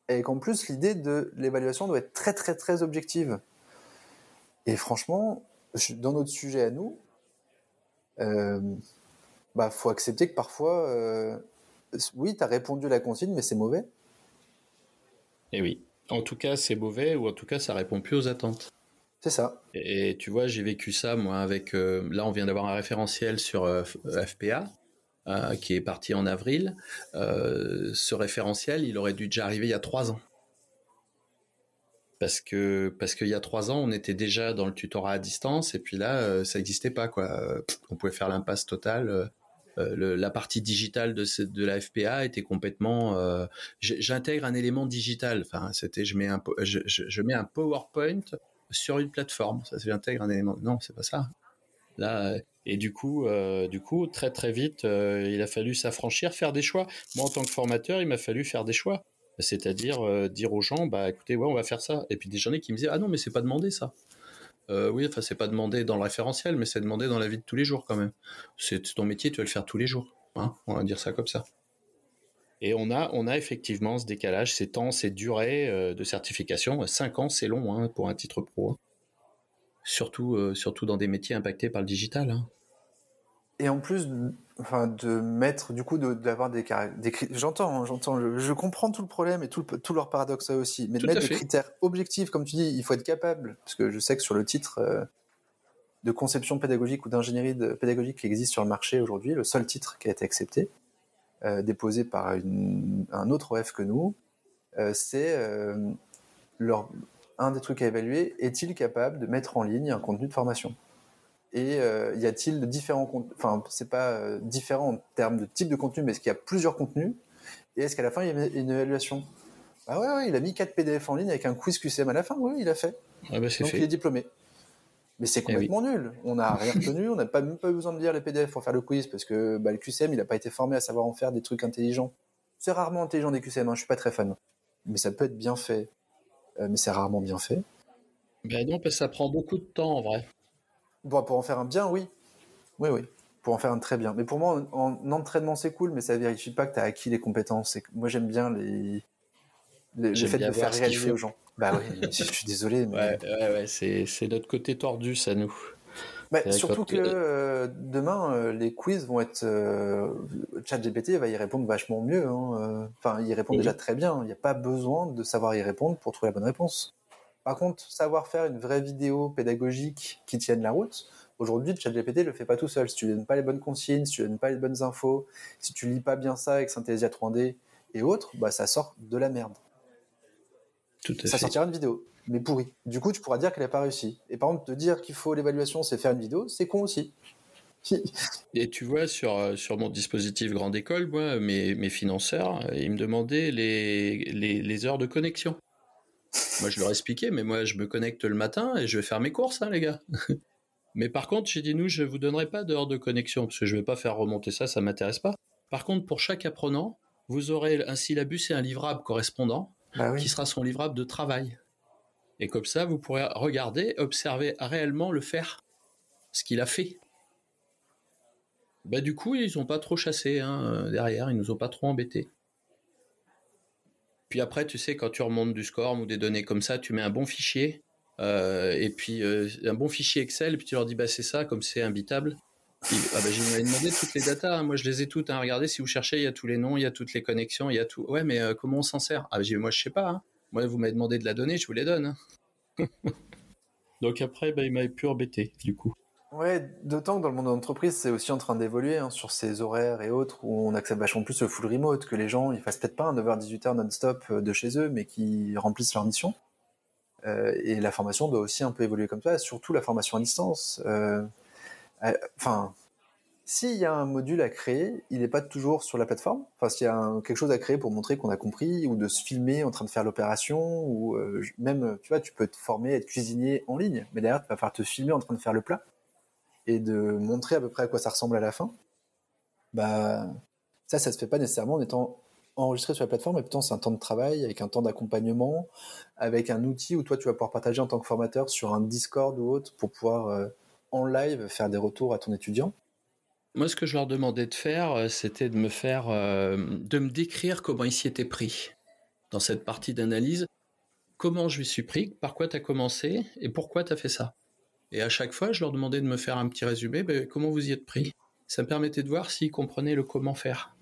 Et qu'en plus l'idée de l'évaluation doit être très très très objective. Et franchement, dans notre sujet à nous, euh, bah faut accepter que parfois, euh, oui, tu as répondu à la consigne, mais c'est mauvais. Et eh oui. En tout cas, c'est mauvais, ou en tout cas, ça répond plus aux attentes. C'est ça. Et, tu vois, j'ai vécu ça, moi, avec. Euh, là, on vient d'avoir un référentiel sur FPA. qui est parti en avril. ce référentiel, il aurait dû déjà arriver il y a trois ans parce que parce qu'il y a trois ans on était déjà dans le tutorat à distance et puis là euh, ça n'existait pas quoi on pouvait faire l'impasse totale euh, euh, la partie digitale de de la FPA était complètement j'intègre un élément digital enfin c'était je mets un je, mets un PowerPoint sur une plateforme ça j'intègre un élément non c'est pas ça là et du coup du coup très très vite il a fallu s'affranchir faire des choix moi en tant que formateur il m'a fallu faire des choix c'est-à-dire euh, dire aux gens, bah écoutez, ouais, on va faire ça. Et puis des journées qui me disaient, ah non, mais c'est pas demandé ça. Euh, oui, enfin c'est pas demandé dans le référentiel, mais c'est demandé dans la vie de tous les jours quand même. C'est ton métier, tu vas le faire tous les jours. Hein on va dire ça comme ça. Et on a, on a effectivement ce décalage, ces temps, ces durées euh, de certification. Cinq ans, c'est long hein, pour un titre pro. Hein. Surtout, surtout dans des métiers impactés par le digital. Hein. Et en plus, enfin, de mettre, du coup, d'avoir des, des j'entends, j'entends, je, comprends tout le problème et tout, tout leur paradoxe aussi, mais de mettre des critères objectifs, comme tu dis, il faut être capable, parce que je sais que sur le titre euh, de conception pédagogique ou d'ingénierie pédagogique qui existe sur le marché aujourd'hui, le seul titre qui a été accepté, euh, déposé par un autre OF que nous, euh, c'est leur, un des trucs à évaluer, est-il capable de mettre en ligne un contenu de formation? Et euh, y a-t-il différents contenus Enfin, c'est pas euh, différent en termes de type de contenu, mais est-ce qu'il y a plusieurs contenus? Et est-ce qu'à la fin, il y a une évaluation? Ah ouais, ouais, il a mis 4 PDF en ligne avec un quiz QCM à la fin. Oui, il a fait. Ah bah, Donc il est diplômé. Mais c'est eh complètement nul. On n'a rien retenu. on n'a pas, même pas eu besoin de lire les PDF pour faire le quiz parce que bah, le QCM, il n'a pas été formé à savoir en faire des trucs intelligents. C'est rarement intelligent des QCM. Hein, je suis pas très fan. Mais ça peut être bien fait. Euh, mais c'est rarement bien fait. Ben non, parce que ça prend beaucoup de temps en vrai. Bon, pour en faire un bien, oui. Oui, oui. Pour en faire un très bien. Mais pour moi, en, entraînement, c'est cool, mais ça vérifie pas que tu as acquis les compétences. moi, j'aime bien les, le fait de faire réaliser aux gens. Bah oui, je suis désolé. Mais... Ouais, ouais, c'est, notre côté tordu, ça nous. Bah, surtout que euh, demain, euh, les quiz vont être. Euh, ChatGPT va y répondre vachement mieux. Hein, enfin, il répond déjà très bien. Il n'y a pas besoin de savoir y répondre pour trouver la bonne réponse. Par contre, savoir faire une vraie vidéo pédagogique qui tienne la route, aujourd'hui, ChatGPT le fait pas tout seul. Si tu donnes pas les bonnes consignes, si tu donnes pas les bonnes infos, si tu lis pas bien ça avec Synthesia 3D et autres, bah ça sort de la merde. Tout à ça sortira une vidéo, mais pourrie. Du coup, tu pourras dire qu'elle n'a pas réussi. Et par contre, te dire qu'il faut l'évaluation, c'est faire une vidéo, c'est con aussi. Et tu vois, sur, sur mon dispositif Grande École, moi, mes, mes financeurs, ils me demandaient les, les, les, heures de connexion. Moi, je leur expliquais, mais moi, je me connecte le matin et je vais faire mes courses, hein, les gars. mais par contre, j'ai dit, nous, je vous donnerai pas d'heures de connexion, parce que je vais pas faire remonter ça, ça m'intéresse pas. Par contre, pour chaque apprenant, vous aurez un syllabus et un livrable correspondant, bah qui sera son livrable de travail. Et comme ça, vous pourrez regarder, observer réellement le faire, ce qu'il a fait. Bah du coup, ils n'ont pas trop chassé hein, derrière, ils nous ont pas trop embêtés. Puis après, tu sais, quand tu remontes du score ou des données comme ça, tu mets un bon fichier, euh, et puis euh, un bon fichier Excel, et puis tu leur dis, bah c'est ça, comme c'est imbitable. Ah bah, j'ai demandé toutes les datas, hein. moi je les ai toutes. Hein. Regardez, si vous cherchez, il y a tous les noms, il y a toutes les connexions, il y a tout. Ouais, mais euh, comment on s'en sert? Ah bah, moi je sais pas. Hein. Moi, vous m'avez demandé de la donner, je vous les donne. Hein. Donc après, bah, il m'avait pu embêter, du coup. Ouais, d'autant que dans le monde de l'entreprise, c'est aussi en train d'évoluer hein, sur ces horaires et autres où on accepte vachement plus le full remote, que les gens ils fassent peut-être pas un 9h-18h non-stop euh, de chez eux, mais qui remplissent leur mission. Euh, et la formation doit aussi un peu évoluer comme ça, surtout la formation à distance. Euh, enfin, s'il y a un module à créer, il n'est pas toujours sur la plateforme? Enfin, s'il y a quelque chose à créer pour montrer qu'on a compris, ou de se filmer en train de faire l'opération, ou euh, même, tu vois, tu peux te former, être cuisinier en ligne, mais derrière, tu vas faire te filmer en train de faire le plat et de montrer à peu près à quoi ça ressemble à la fin. Bah, ça, ça se fait pas nécessairement en étant enregistré sur la plateforme, et pourtant c'est un temps de travail avec un temps d'accompagnement, avec un outil où toi tu vas pouvoir partager en tant que formateur sur un Discord ou autre pour pouvoir euh, en live faire des retours à ton étudiant? Moi, ce que je leur demandais de faire, euh, c'était de me faire, euh, de me décrire comment ils s'y étaient pris dans cette partie d'analyse. Comment je lui suis pris, par quoi tu as commencé et pourquoi tu as fait ça? Et à chaque fois, je leur demandais de me faire un petit résumé, ben, comment vous y êtes pris? Ça me permettait de voir s'ils comprenaient le comment faire.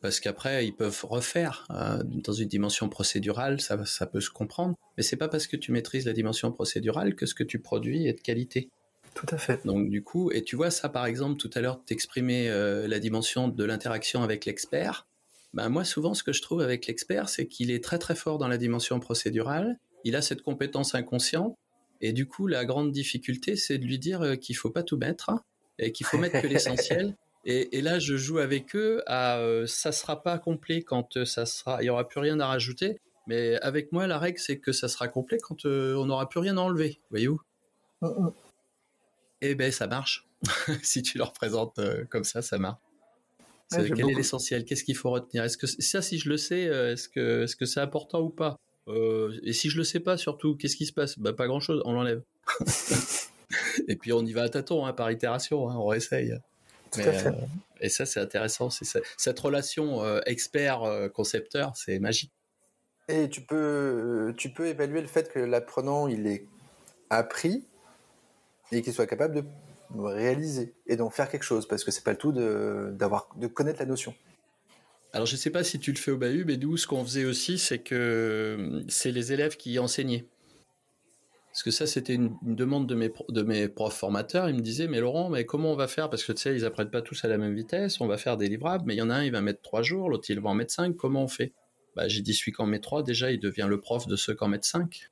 Parce qu'après, ils peuvent refaire euh, dans une dimension procédurale, ça, peut se comprendre. Mais c'est pas parce que tu maîtrises la dimension procédurale que ce que tu produis est de qualité. Tout à fait. Donc du coup, et tu vois ça par exemple tout à l'heure, t'exprimer euh, la dimension de l'interaction avec l'expert. Ben moi souvent ce que je trouve avec l'expert, c'est qu'il est très très fort dans la dimension procédurale. Il a cette compétence inconsciente et du coup la grande difficulté c'est de lui dire euh, qu'il faut pas tout mettre et qu'il faut mettre que l'essentiel. Et, là je joue avec eux à euh, ça sera pas complet quand ça sera, il y aura plus rien à rajouter. Mais avec moi la règle c'est que ça sera complet quand on n'aura plus rien à enlever. Voyez-vous? Eh ben ça marche. si tu leur présentes euh, comme ça, ça marche. quel est l'essentiel? Qu'est-ce qu'il faut retenir? Est-ce que ça, si je le sais, euh, est-ce que est-ce que c'est important ou pas? Euh, Et si je le sais pas, surtout, qu'est-ce qui se passe? Bah pas grand-chose. On l'enlève. et puis on y va à tâtons, hein, par itération. Hein, on réessaye. et ça, c'est intéressant. C'est cette relation expert-concepteur, c'est magique. Et tu peux, tu peux évaluer le fait que l'apprenant, il est appris et qu'il soit capable de réaliser et d'en faire quelque chose parce que c'est pas le tout de, d'avoir, de connaître la notion. Alors je sais pas si tu le fais au bahut, mais nous ce qu'on faisait aussi c'est que c'est les élèves qui enseignaient. Parce que ça c'était une, demande de mes, de mes profs formateurs, ils me disaient mais Laurent mais comment on va faire? Parce que tu sais ils apprennent pas tous à la même vitesse, on va faire des livrables, mais il y en a un il va mettre trois jours, l'autre il va en mettre cinq, comment on fait? Bah j'ai dit celui en met trois déjà il devient le prof de ceux qui en mettent cinq.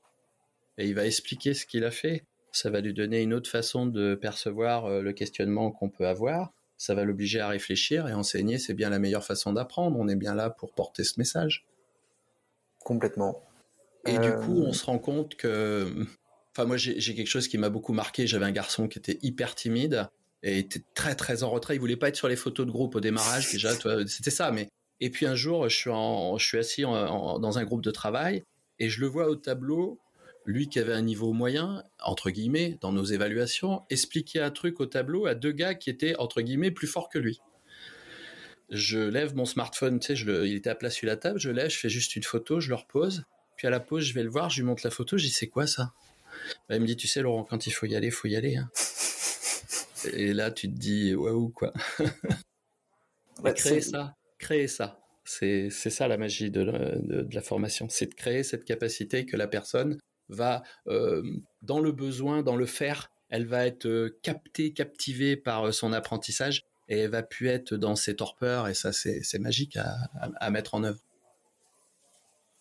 Et il va expliquer ce qu'il a fait ça va lui donner une autre façon de percevoir euh, le questionnement qu'on peut avoir, ça va l'obliger à réfléchir et enseigner, c'est bien la meilleure façon d'apprendre, on est bien là pour porter ce message. Complètement. Et du coup, on euh. se rend compte que... Enfin, moi, j'ai quelque chose qui m'a beaucoup marqué. J'avais un garçon qui était hyper timide et était très, très en retrait. Il voulait pas être sur les photos de groupe au démarrage. Déjà, c'était ça. Mais et puis un jour, je suis, en, je suis assis dans un groupe de travail et je le vois au tableau lui qui avait un niveau moyen, entre guillemets, dans nos évaluations, expliquait un truc au tableau à deux gars qui étaient, entre guillemets, plus forts que lui. Je lève mon smartphone, tu sais, il était à plat sur la table, je lève, je fais juste une photo, je le repose, puis à la pause, je vais le voir, je lui montre la photo, je dis, c'est quoi ça? Bah, Il me dit, tu sais, Laurent, quand il faut y aller, il faut y aller. Hein. Et là, tu te dis, waouh, quoi. créer ça, créer ça. C'est ça la magie de la formation, c'est de créer cette capacité que la personne va euh, dans le besoin, dans le faire, elle va être euh, captée, captivée par euh, son apprentissage et elle va plus être dans ses torpeurs et ça c'est magique à, mettre en œuvre.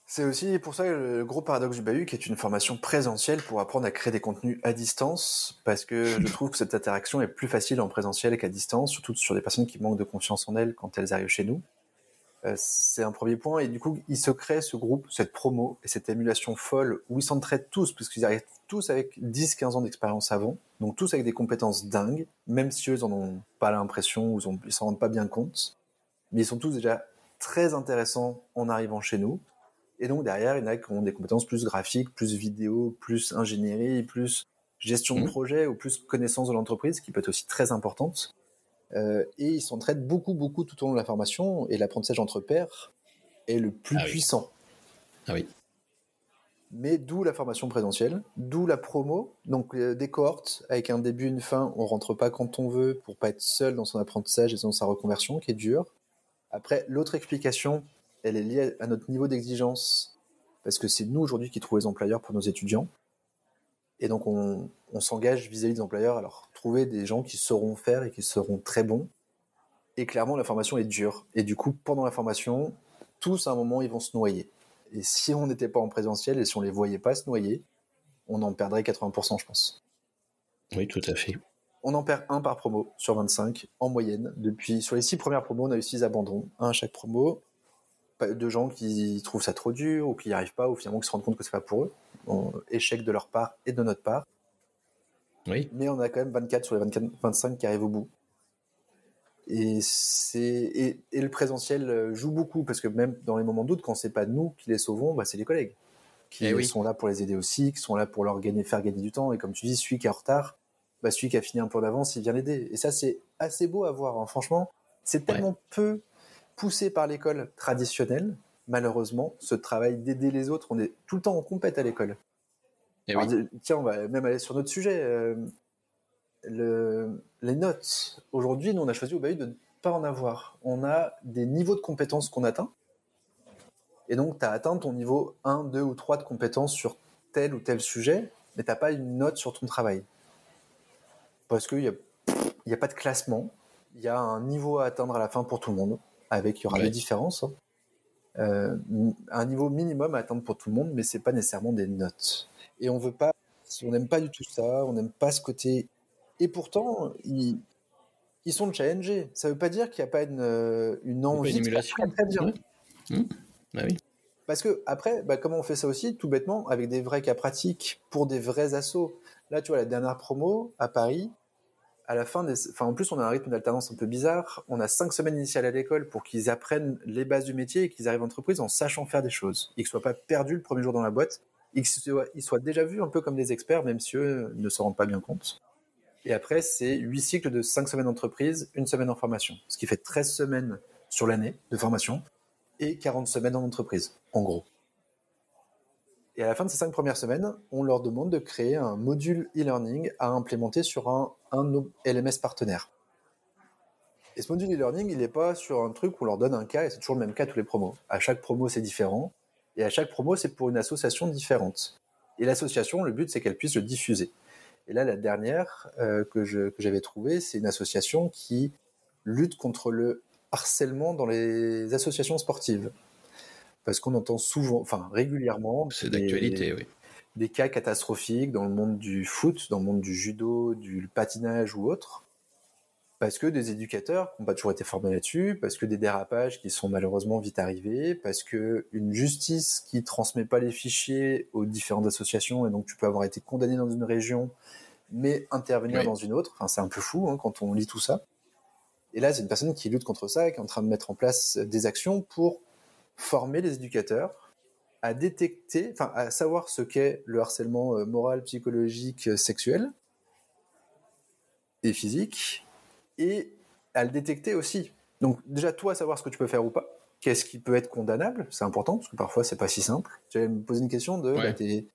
C'est aussi pour ça le gros paradoxe du Bahut, qui est une formation présentielle pour apprendre à créer des contenus à distance, parce que je trouve que cette interaction est plus facile en présentiel qu'à distance, surtout sur des personnes qui manquent de confiance en elles quand elles arrivent chez nous. Euh, c'est un premier point, et du coup, il se crée ce groupe, cette promo et cette émulation folle où ils s'entraident tous, puisqu'ils arrivent tous avec 10-15 ans d'expérience avant, donc tous avec des compétences dingues, même si eux n'en ont pas l'impression ou ils s'en rendent pas bien compte, mais ils sont tous déjà très intéressants en arrivant chez nous et donc derrière, il y en a qui ont des compétences plus graphiques, plus vidéo, plus ingénierie, plus gestion de mmh. projet ou plus connaissance de l'entreprise, qui peut être aussi très importante. Euh, et ils s'entraident beaucoup, beaucoup tout au long de la formation. Et l'apprentissage entre pairs est le plus ah puissant. Ah oui. Mais d'où la formation présentielle, d'où la promo. Donc euh, des cohortes avec un début, une fin. On rentre pas quand on veut pour pas être seul dans son apprentissage et dans sa reconversion, qui est dur. Après, l'autre explication, elle est liée à notre niveau d'exigence, parce que c'est nous aujourd'hui qui trouvons les employeurs pour nos étudiants. Et donc on, s'engage vis-à-vis des employeurs à leur trouver des gens qui sauront faire et qui seront très bons. Et clairement, la formation est dure. Et du coup, pendant la formation, tous à un moment, ils vont se noyer. Et si on n'était pas en présentiel et si on les voyait pas se noyer, on en perdrait 80%, je pense. Oui, tout à fait. On en perd un par promo sur 25 en moyenne. Depuis sur les six premières promos, on a eu six abandons, un à chaque promo de gens qui trouvent ça trop dur ou qui n'y arrivent pas ou finalement qui se rendent compte que c'est pas pour eux. échec de leur part et de notre part. Oui. Mais on a quand même 24 sur les 24, 25 qui arrivent au bout. Et, c'est, et, le présentiel euh, joue beaucoup parce que même dans les moments de doute, quand c'est pas nous qui les sauvons, bah c'est les collègues qui eh sont là pour les aider aussi, qui sont là pour leur gagner, faire gagner du temps. Et comme tu dis, celui qui est en retard, bah celui qui a fini un peu d'avance, il vient l'aider. Et ça, c'est assez beau à voir. Hein. Franchement, c'est tellement peu poussé par l'école traditionnelle, malheureusement, ce travail d'aider les autres, on est tout le temps en compète à l'école. Eh tiens, on va même aller sur notre sujet. Euh, les notes. Aujourd'hui, nous, on a choisi au Bahut de ne pas en avoir. On a des niveaux de compétences qu'on atteint. Et donc, tu as atteint ton niveau 1, 2 ou 3 de compétences sur tel ou tel sujet, mais tu n'as pas une note sur ton travail. Parce qu'il n'y a, y a pas de classement. Il y a un niveau à atteindre à la fin pour tout le monde avec il y aura des différences. Hein. Euh, un niveau minimum à atteindre pour tout le monde, mais c'est pas nécessairement des notes. Et on veut pas, on n'aime pas du tout ça, on n'aime pas ce côté. Et pourtant, ils, ils sont challengés. Ça veut pas dire qu'il n'y a pas une, euh, une envie une de très bien. Mmh. Bah oui. Parce que après, bah, comment on fait ça aussi, tout bêtement, avec des vrais cas pratiques pour des vrais assos. Là, tu vois, la dernière promo à Paris, à la fin enfin, en plus, on a un rythme d'alternance un peu bizarre. On a cinq semaines initiales à l'école pour qu'ils apprennent les bases du métier et qu'ils arrivent en entreprise en sachant faire des choses. Et qu'ils soient pas perdus le premier jour dans la boîte. Et qu'ils soient déjà vus un peu comme des experts, même si eux ne se rendent pas bien compte. Et après, c'est huit cycles de cinq semaines d'entreprise, une semaine en formation. Ce qui fait 13 semaines sur l'année de formation et 40 semaines en entreprise, en gros. Et à la fin de ces cinq premières semaines, on leur demande de créer un module e-learning à implémenter sur un, un LMS partenaire. Et ce module e-learning, il n'est pas sur un truc où on leur donne un cas et c'est toujours le même cas tous les promos. À chaque promo, c'est différent. Et à chaque promo, c'est pour une association différente. Et l'association, le but, c'est qu'elle puisse le diffuser. Et là, la dernière euh, que j'avais trouvée, c'est une association qui lutte contre le harcèlement dans les associations sportives parce qu'on entend souvent, enfin régulièrement, c'est d'actualité, oui. Des cas catastrophiques dans le monde du foot, dans le monde du judo, du patinage ou autre, parce que des éducateurs qui n'ont pas toujours été formés là-dessus, parce que des dérapages qui sont malheureusement vite arrivés, parce que une justice qui transmet pas les fichiers aux différentes associations, et donc tu peux avoir été condamné dans une région, mais intervenir dans une autre. Enfin, c'est un peu fou hein, quand on lit tout ça. Et là, c'est une personne qui lutte contre ça, qui est en train de mettre en place des actions pour former les éducateurs à détecter, enfin à savoir ce qu'est le harcèlement euh, moral, psychologique, euh, sexuel et physique, et à le détecter aussi. Donc déjà toi savoir ce que tu peux faire ou pas, qu'est-ce qui peut être condamnable, c'est important parce que parfois c'est pas si simple. J'allais me poser une question de, bah, t'es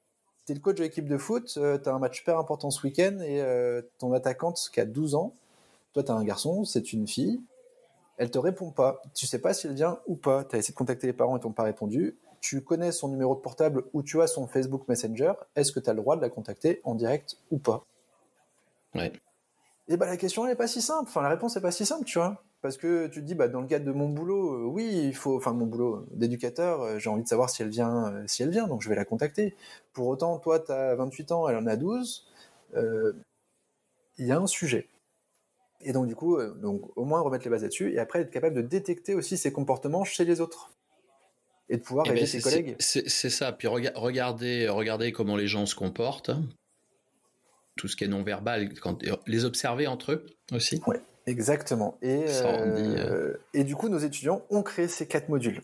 es le coach de l'équipe de foot, euh, tu as un match super important ce week-end et ton attaquante qui a 12 ans, toi tu as un garçon, c'est une fille, elle te répond pas. Tu sais pas si elle vient ou pas. Tu as essayé de contacter les parents et t'ont pas répondu. Tu connais son numéro de portable ou tu as son Facebook Messenger. Est-ce que tu as le droit de la contacter en direct ou pas? Ouais. Et bah la question n'est pas si simple. Enfin la réponse n'est pas si simple, tu vois. parce que tu te dis, bah, dans le cadre de mon boulot, oui, il faut, enfin, mon boulot d'éducateur, j'ai envie de savoir si elle vient, si elle vient, donc je vais la contacter. Pour autant, toi, tu as 28 ans, elle en a 12, il y a un sujet. Et donc, du coup, donc, au moins remettre les bases là-dessus, et après être capable de détecter aussi ses comportements chez les autres et de pouvoir eh aider ben, ses collègues. C'est ça. Puis regardez, regardez comment les gens se comportent. Tout ce qui est non verbal, quand, les observer entre eux aussi. Ouais, exactement. Et, euh, euh, et du coup, nos étudiants ont créé ces quatre modules.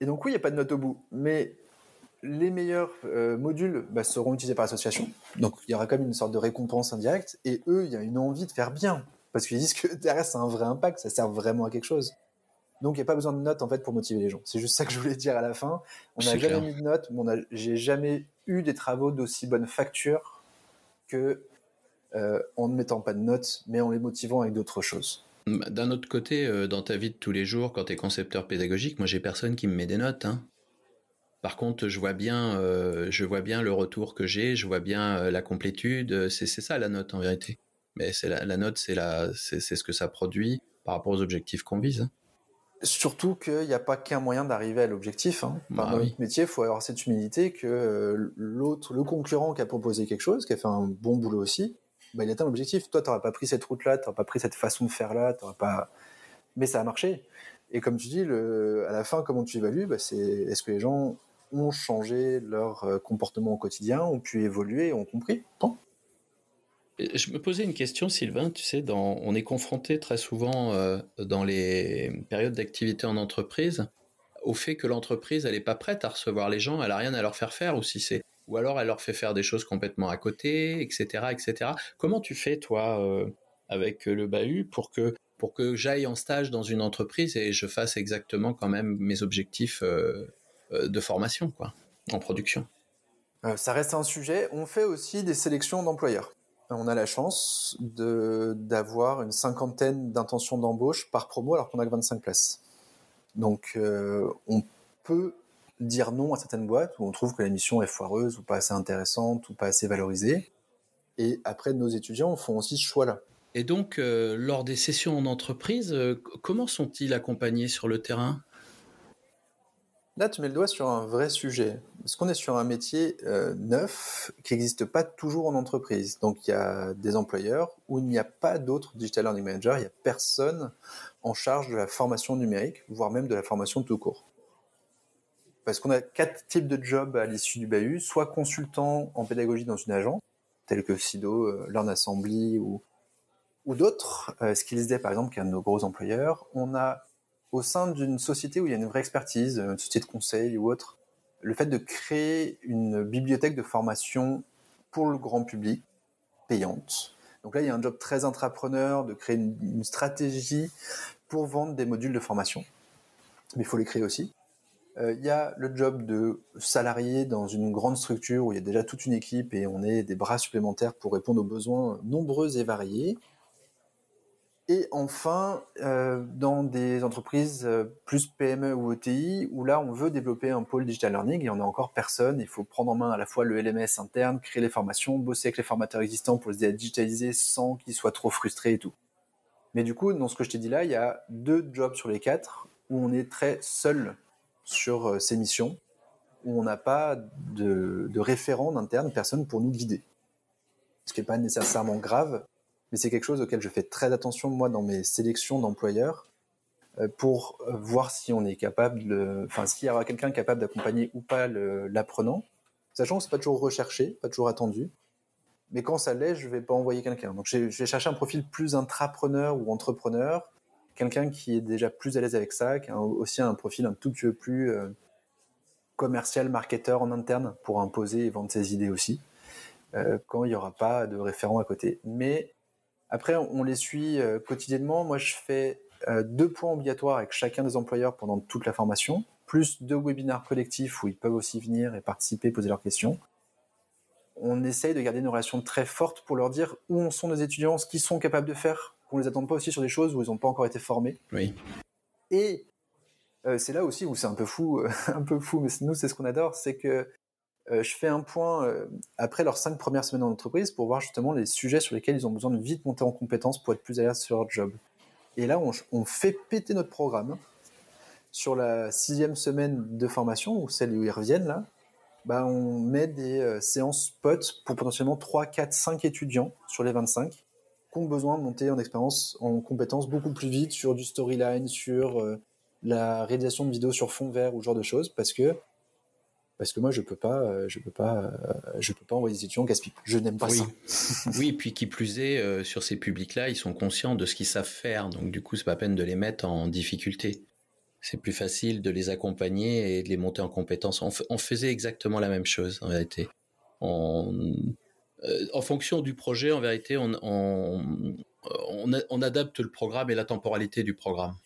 Et donc, oui, il n'y a pas de note au bout, mais les meilleurs euh, modules bah, seront utilisés par l'association. Donc, il y aura comme une sorte de récompense indirecte. Et eux, il y a une envie de faire bien. Parce qu'ils disent que derrière, c'est un vrai impact, ça sert vraiment à quelque chose. Donc, il n'y a pas besoin de notes en fait pour motiver les gens. C'est juste ça que je voulais dire à la fin. On n'a jamais mis de notes, mais j'ai jamais eu des travaux d'aussi bonne facture que euh, en ne mettant pas de notes, mais en les motivant avec d'autres choses. D'un autre côté, euh, dans ta vie de tous les jours, quand tu es concepteur pédagogique, moi j'ai personne qui me met des notes. Hein. Par contre, je vois bien, euh, je vois bien le retour que j'ai, je vois bien la complétude. C'est ça la note en vérité. Mais c'est la, note, c'est c'est ce que ça produit par rapport aux objectifs qu'on vise. Hein. Surtout qu'il n'y a pas qu'un moyen d'arriver à l'objectif. Hein. Bah notre métier, il faut avoir cette humilité que euh, l'autre, le concurrent qui a proposé quelque chose, qui a fait un bon boulot aussi, bah, il atteint l'objectif. Toi, tu n'auras pas pris cette route-là, tu n'auras pas pris cette façon de faire là, pas. Mais ça a marché. Et comme tu dis, le, à la fin, comment tu évalues bah, C'est est-ce que les gens ont changé leur euh, comportement au quotidien, ont pu évoluer, ont compris? Je me posais une question, Sylvain. Tu sais, on est confronté très souvent euh, dans les périodes d'activité en entreprise au fait que l'entreprise elle n'est pas prête à recevoir les gens, elle a rien à leur faire faire, ou si c'est, ou alors elle leur fait faire des choses complètement à côté, etc., etc. Comment tu fais toi euh, avec le bahut pour que pour que j'aille en stage dans une entreprise et je fasse exactement quand même mes objectifs euh, de formation, quoi, en production? ça reste un sujet. On fait aussi des sélections d'employeurs on a la chance d'avoir une cinquantaine d'intentions d'embauche par promo alors qu'on a que 25 places. Donc euh, on peut dire non à certaines boîtes où on trouve que la mission est foireuse ou pas assez intéressante ou pas assez valorisée. Et après, nos étudiants font aussi ce choix-là. Et donc, euh, lors des sessions en entreprise, euh, comment sont-ils accompagnés sur le terrain? Là, tu mets le doigt sur un vrai sujet. Parce qu'on est sur un métier euh, neuf qui n'existe pas toujours en entreprise. Donc, il y a des employeurs où il n'y a pas d'autres digital learning managers. Il n'y a personne en charge de la formation numérique, voire même de la formation tout court. Parce qu'on a quatre types de jobs à l'issue du bahut. Soit consultant en pédagogie dans une agence, tel que SIDO, euh, Learn Assembly ou, ou d'autres. Euh, Skillsday, par exemple, qui est un de nos gros employeurs. On a au sein d'une société où il y a une vraie expertise, une société de conseil ou autre, le fait de créer une bibliothèque de formation pour le grand public, payante. Donc là, il y a un job très intrapreneur de créer une, stratégie pour vendre des modules de formation. Mais il faut les créer aussi. Euh, il y a le job de salarié dans une grande structure où il y a déjà toute une équipe et on est des bras supplémentaires pour répondre aux besoins nombreux et variés. Et enfin, euh, dans des entreprises euh, plus PME ou ETI, où là, on veut développer un pôle digital learning et on n'a encore personne. Il faut prendre en main à la fois le LMS interne, créer les formations, bosser avec les formateurs existants pour les digitaliser sans qu'ils soient trop frustrés et tout. Mais du coup, dans ce que je t'ai dit là, il y a deux jobs sur les quatre où on est très seul sur euh, ces missions, où on n'a pas de, de référent d'interne, personne pour nous guider. Ce qui n'est pas nécessairement grave, mais c'est quelque chose auquel je fais très attention moi dans mes sélections d'employeurs euh, pour euh, voir si on est capable de, enfin s'il y aura quelqu'un capable d'accompagner ou pas l'apprenant, sachant que c'est pas toujours recherché, pas toujours attendu. Mais quand ça l'est, je vais pas envoyer quelqu'un. Donc je vais chercher un profil plus intrapreneur ou entrepreneur, quelqu'un qui est déjà plus à l'aise avec ça, qui a aussi un profil un tout petit peu plus euh, commercial, marketeur en interne pour imposer et vendre ses idées aussi, quand il n'y aura pas de référent à côté. Mais après, on les suit euh, quotidiennement. Moi, je fais euh, deux points obligatoires avec chacun des employeurs pendant toute la formation, plus deux webinaires collectifs où ils peuvent aussi venir et participer, poser leurs questions. On essaye de garder une relation très forte pour leur dire où sont nos étudiants, ce qu'ils sont capables de faire, qu'on les attende pas aussi sur des choses où ils n'ont pas encore été formés. Oui. Et euh, c'est là aussi où c'est un peu fou, un peu fou, mais nous c'est ce qu'on adore, c'est que je fais un point euh, après leurs cinq premières semaines en entreprise pour voir justement les sujets sur lesquels ils ont besoin de vite monter en compétence pour être plus à l'aise sur leur job. Et là, on, fait péter notre programme sur la sixième semaine de formation, ou celle où ils reviennent là. Bah, on met des euh, séances potes pour potentiellement 3, 4, 5 étudiants sur les 25 qui ont besoin de monter en expérience, en compétences beaucoup plus vite sur du storyline, sur euh, la réalisation de vidéos sur fond vert ou ce genre de choses, parce que parce que moi je peux pas euh, je peux pas je peux pas envoyer des étudiants gaspiller je n'aime pas oui. ça oui puis qui plus est sur ces publics là ils sont conscients de ce qu'ils savent faire donc du coup c'est pas peine de les mettre en difficulté c'est plus facile de les accompagner et de les monter en compétences. On, faisait exactement la même chose en vérité. Euh, en fonction du projet, en vérité, on, on, adapte le programme et la temporalité du programme.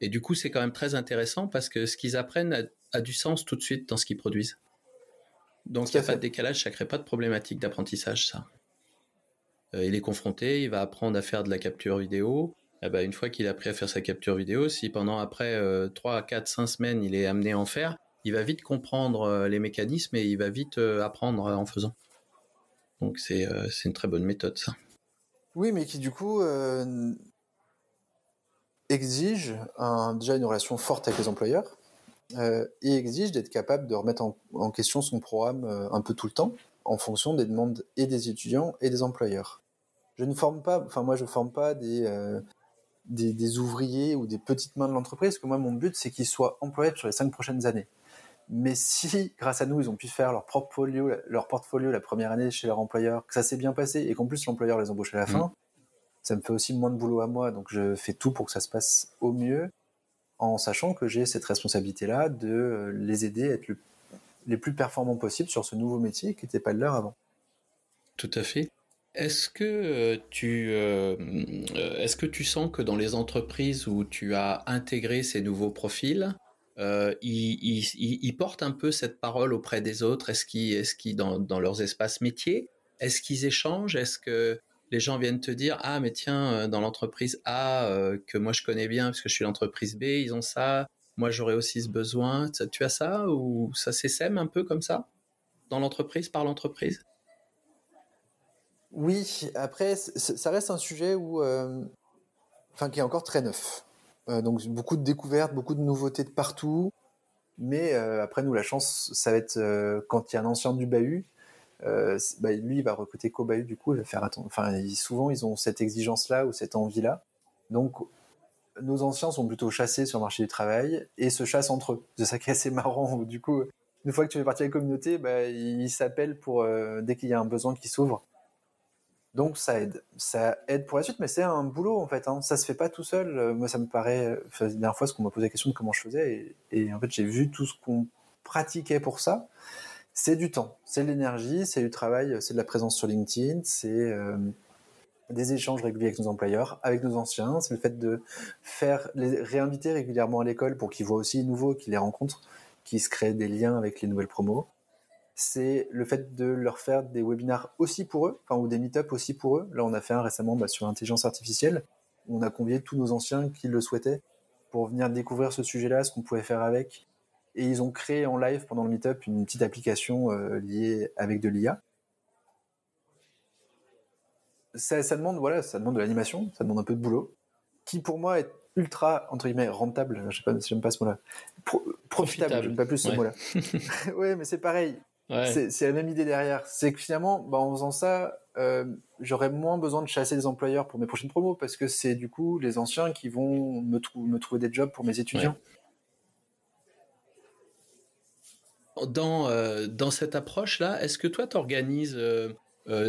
Et du coup, c'est quand même très intéressant parce que ce qu'ils apprennent a, du sens tout de suite dans ce qu'ils produisent. Donc, il n'y a pas de décalage, ça ne crée pas de problématique d'apprentissage, ça. Euh, il est confronté, il va apprendre à faire de la capture vidéo, eh ben, une fois qu'il a appris à faire sa capture vidéo, si pendant après 3, 4, 5 semaines il est amené à en faire, il va vite comprendre euh, les mécanismes et il va vite euh, apprendre en faisant. Donc c'est une très bonne méthode ça. Oui, mais qui du coup exige déjà une relation forte avec les employeurs et exige d'être capable de remettre en, en, question son programme un peu tout le temps en fonction des demandes et des étudiants et des employeurs. Je ne forme pas, enfin moi je forme pas des des, ouvriers ou des petites mains de l'entreprise, parce que moi, mon but, c'est qu'ils soient employés sur les cinq prochaines années. Mais si, grâce à nous, ils ont pu faire leur portfolio, leur portfolio la première année chez leur employeur, que ça s'est bien passé et qu'en plus l'employeur les embauche à la fin, mm. ça me fait aussi moins de boulot à moi. Donc je fais tout pour que ça se passe au mieux, en sachant que j'ai cette responsabilité-là de les aider à être les plus performants possibles sur ce nouveau métier qui n'était pas le leur avant. Tout à fait. Est-ce que euh, tu euh, euh, est-ce que tu sens que dans les entreprises où tu as intégré ces nouveaux profils, ils, portent un peu cette parole auprès des autres? Est-ce qu'ils est-ce dans, dans leurs espaces métiers, est-ce qu'ils échangent? Est-ce que les gens viennent te dire ah mais tiens dans l'entreprise A que moi je connais bien parce que je suis l'entreprise B ils ont ça moi j'aurais aussi ce besoin tu as ça ou ça s'essaime un peu comme ça dans l'entreprise par l'entreprise? Oui, après, ça reste un sujet où, euh, enfin, qui est encore très neuf. Euh, donc beaucoup de découvertes, beaucoup de nouveautés de partout. Mais euh, après, nous, la chance, ça va être quand il y a un ancien du bahut, bah, lui, il va recruter bahut, du coup, il va faire attention. Enfin, souvent, ils ont cette exigence-là ou cette envie-là. Donc, nos anciens sont plutôt chassés sur le marché du travail et se chassent entre eux. C'est ça qui est assez marrant. Du coup, une fois que tu fais partie de la communauté, bah, ils s'appellent pour dès qu'il y a un besoin qui s'ouvre. Donc ça aide, ça aide pour la suite, mais c'est un boulot en fait. Hein. Ça se fait pas tout seul. Euh, moi, ça me paraît. la dernière fois, ce qu'on m'a posé la question de comment je faisais, et, en fait, j'ai vu tout ce qu'on pratiquait pour ça. C'est du temps, c'est de l'énergie, c'est du travail, c'est de la présence sur LinkedIn, c'est euh, des échanges réguliers avec nos employeurs, avec nos anciens, c'est le fait de faire les réinviter régulièrement à l'école pour qu'ils voient aussi les nouveaux, qu'ils les rencontrent, qu'ils se créent des liens avec les nouvelles promos c'est le fait de leur faire des webinars aussi pour eux, enfin, ou des meet-up aussi pour eux. Là, on a fait un récemment bah, sur l'intelligence artificielle. on a convié tous nos anciens qui le souhaitaient pour venir découvrir ce sujet-là, ce qu'on pouvait faire avec. Et ils ont créé en live pendant le meet-up une petite application euh, liée avec de l'IA. Ça, demande, voilà, ça demande de l'animation, ça demande un peu de boulot, qui pour moi est ultra entre guillemets rentable. Je sais pas, j'aime pas ce mot-là. profitable, j'aime pas plus ce mot-là. ouais, mais c'est pareil. C'est la même idée derrière. C'est que finalement, bah, en faisant ça, euh, j'aurais moins besoin de chasser des employeurs pour mes prochaines promos parce que c'est du coup les anciens qui vont me, me trouver des jobs pour mes étudiants. Dans, euh, dans cette approche-là, est-ce que toi, tu organises euh,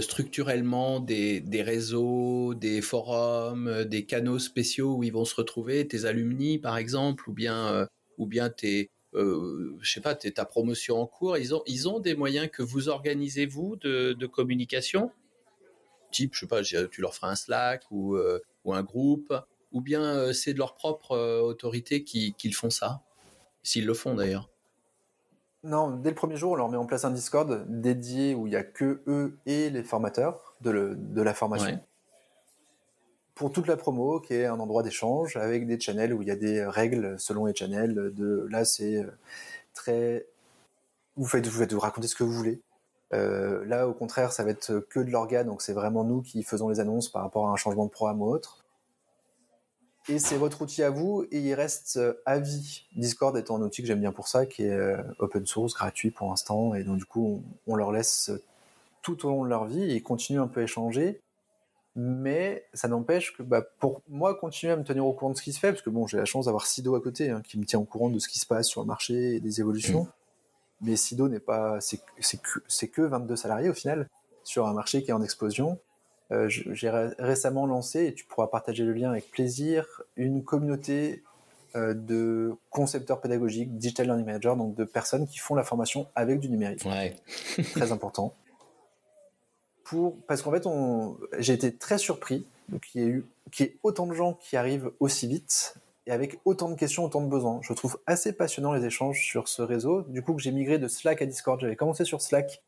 structurellement des, des, réseaux, des forums, des canaux spéciaux où ils vont se retrouver, tes alumni par exemple, ou bien, ou bien tes, euh, je sais pas, ta promotion en cours, ils ont, ils ont des moyens que vous organisez vous de, communication, type, je sais pas, tu leur feras un Slack ou, euh, ou un groupe, ou bien euh, c'est de leur propre autorité qu'ils font ça, s'ils le font d'ailleurs. Non, dès le premier jour, on leur met en place un Discord dédié où il n'y a que eux et les formateurs de, de la formation pour toute la promo, qui est un endroit d'échange avec des channels où il y a des règles selon les channels. De là, c'est euh, très vous faites vous faites vous raconter ce que vous voulez. Euh, là, au contraire, ça va être que de l'organe, donc c'est vraiment nous qui faisons les annonces par rapport à un changement de programme ou autre. Et c'est votre outil à vous et il reste à vie. Discord étant un outil que j'aime bien pour ça, qui est open source, gratuit pour l'instant, et donc du coup on, leur laisse tout au long de leur vie et ils continuent un peu à échanger. Mais ça n'empêche que bah, pour moi continuer à me tenir au courant de ce qui se fait, parce que bon j'ai la chance d'avoir Sido à côté hein, qui me tient au courant de ce qui se passe sur le marché et des évolutions. Mmh. Mais Sido n'est pas, c'est que, que 22 salariés au final sur un marché qui est en explosion. Euh, j'ai récemment lancé, et tu pourras partager le lien avec plaisir, une communauté euh, de concepteurs pédagogiques, digital learning managers, donc de personnes qui font la formation avec du numérique. Ouais. très important. Pour, parce qu'en fait, j'ai été très surpris qu'il y, ait eu, qu'il y ait autant de gens qui arrivent aussi vite et avec autant de questions, autant de besoins. Je trouve assez passionnant les échanges sur ce réseau. Du coup, que j'ai migré de Slack à Discord. J'avais commencé sur Slack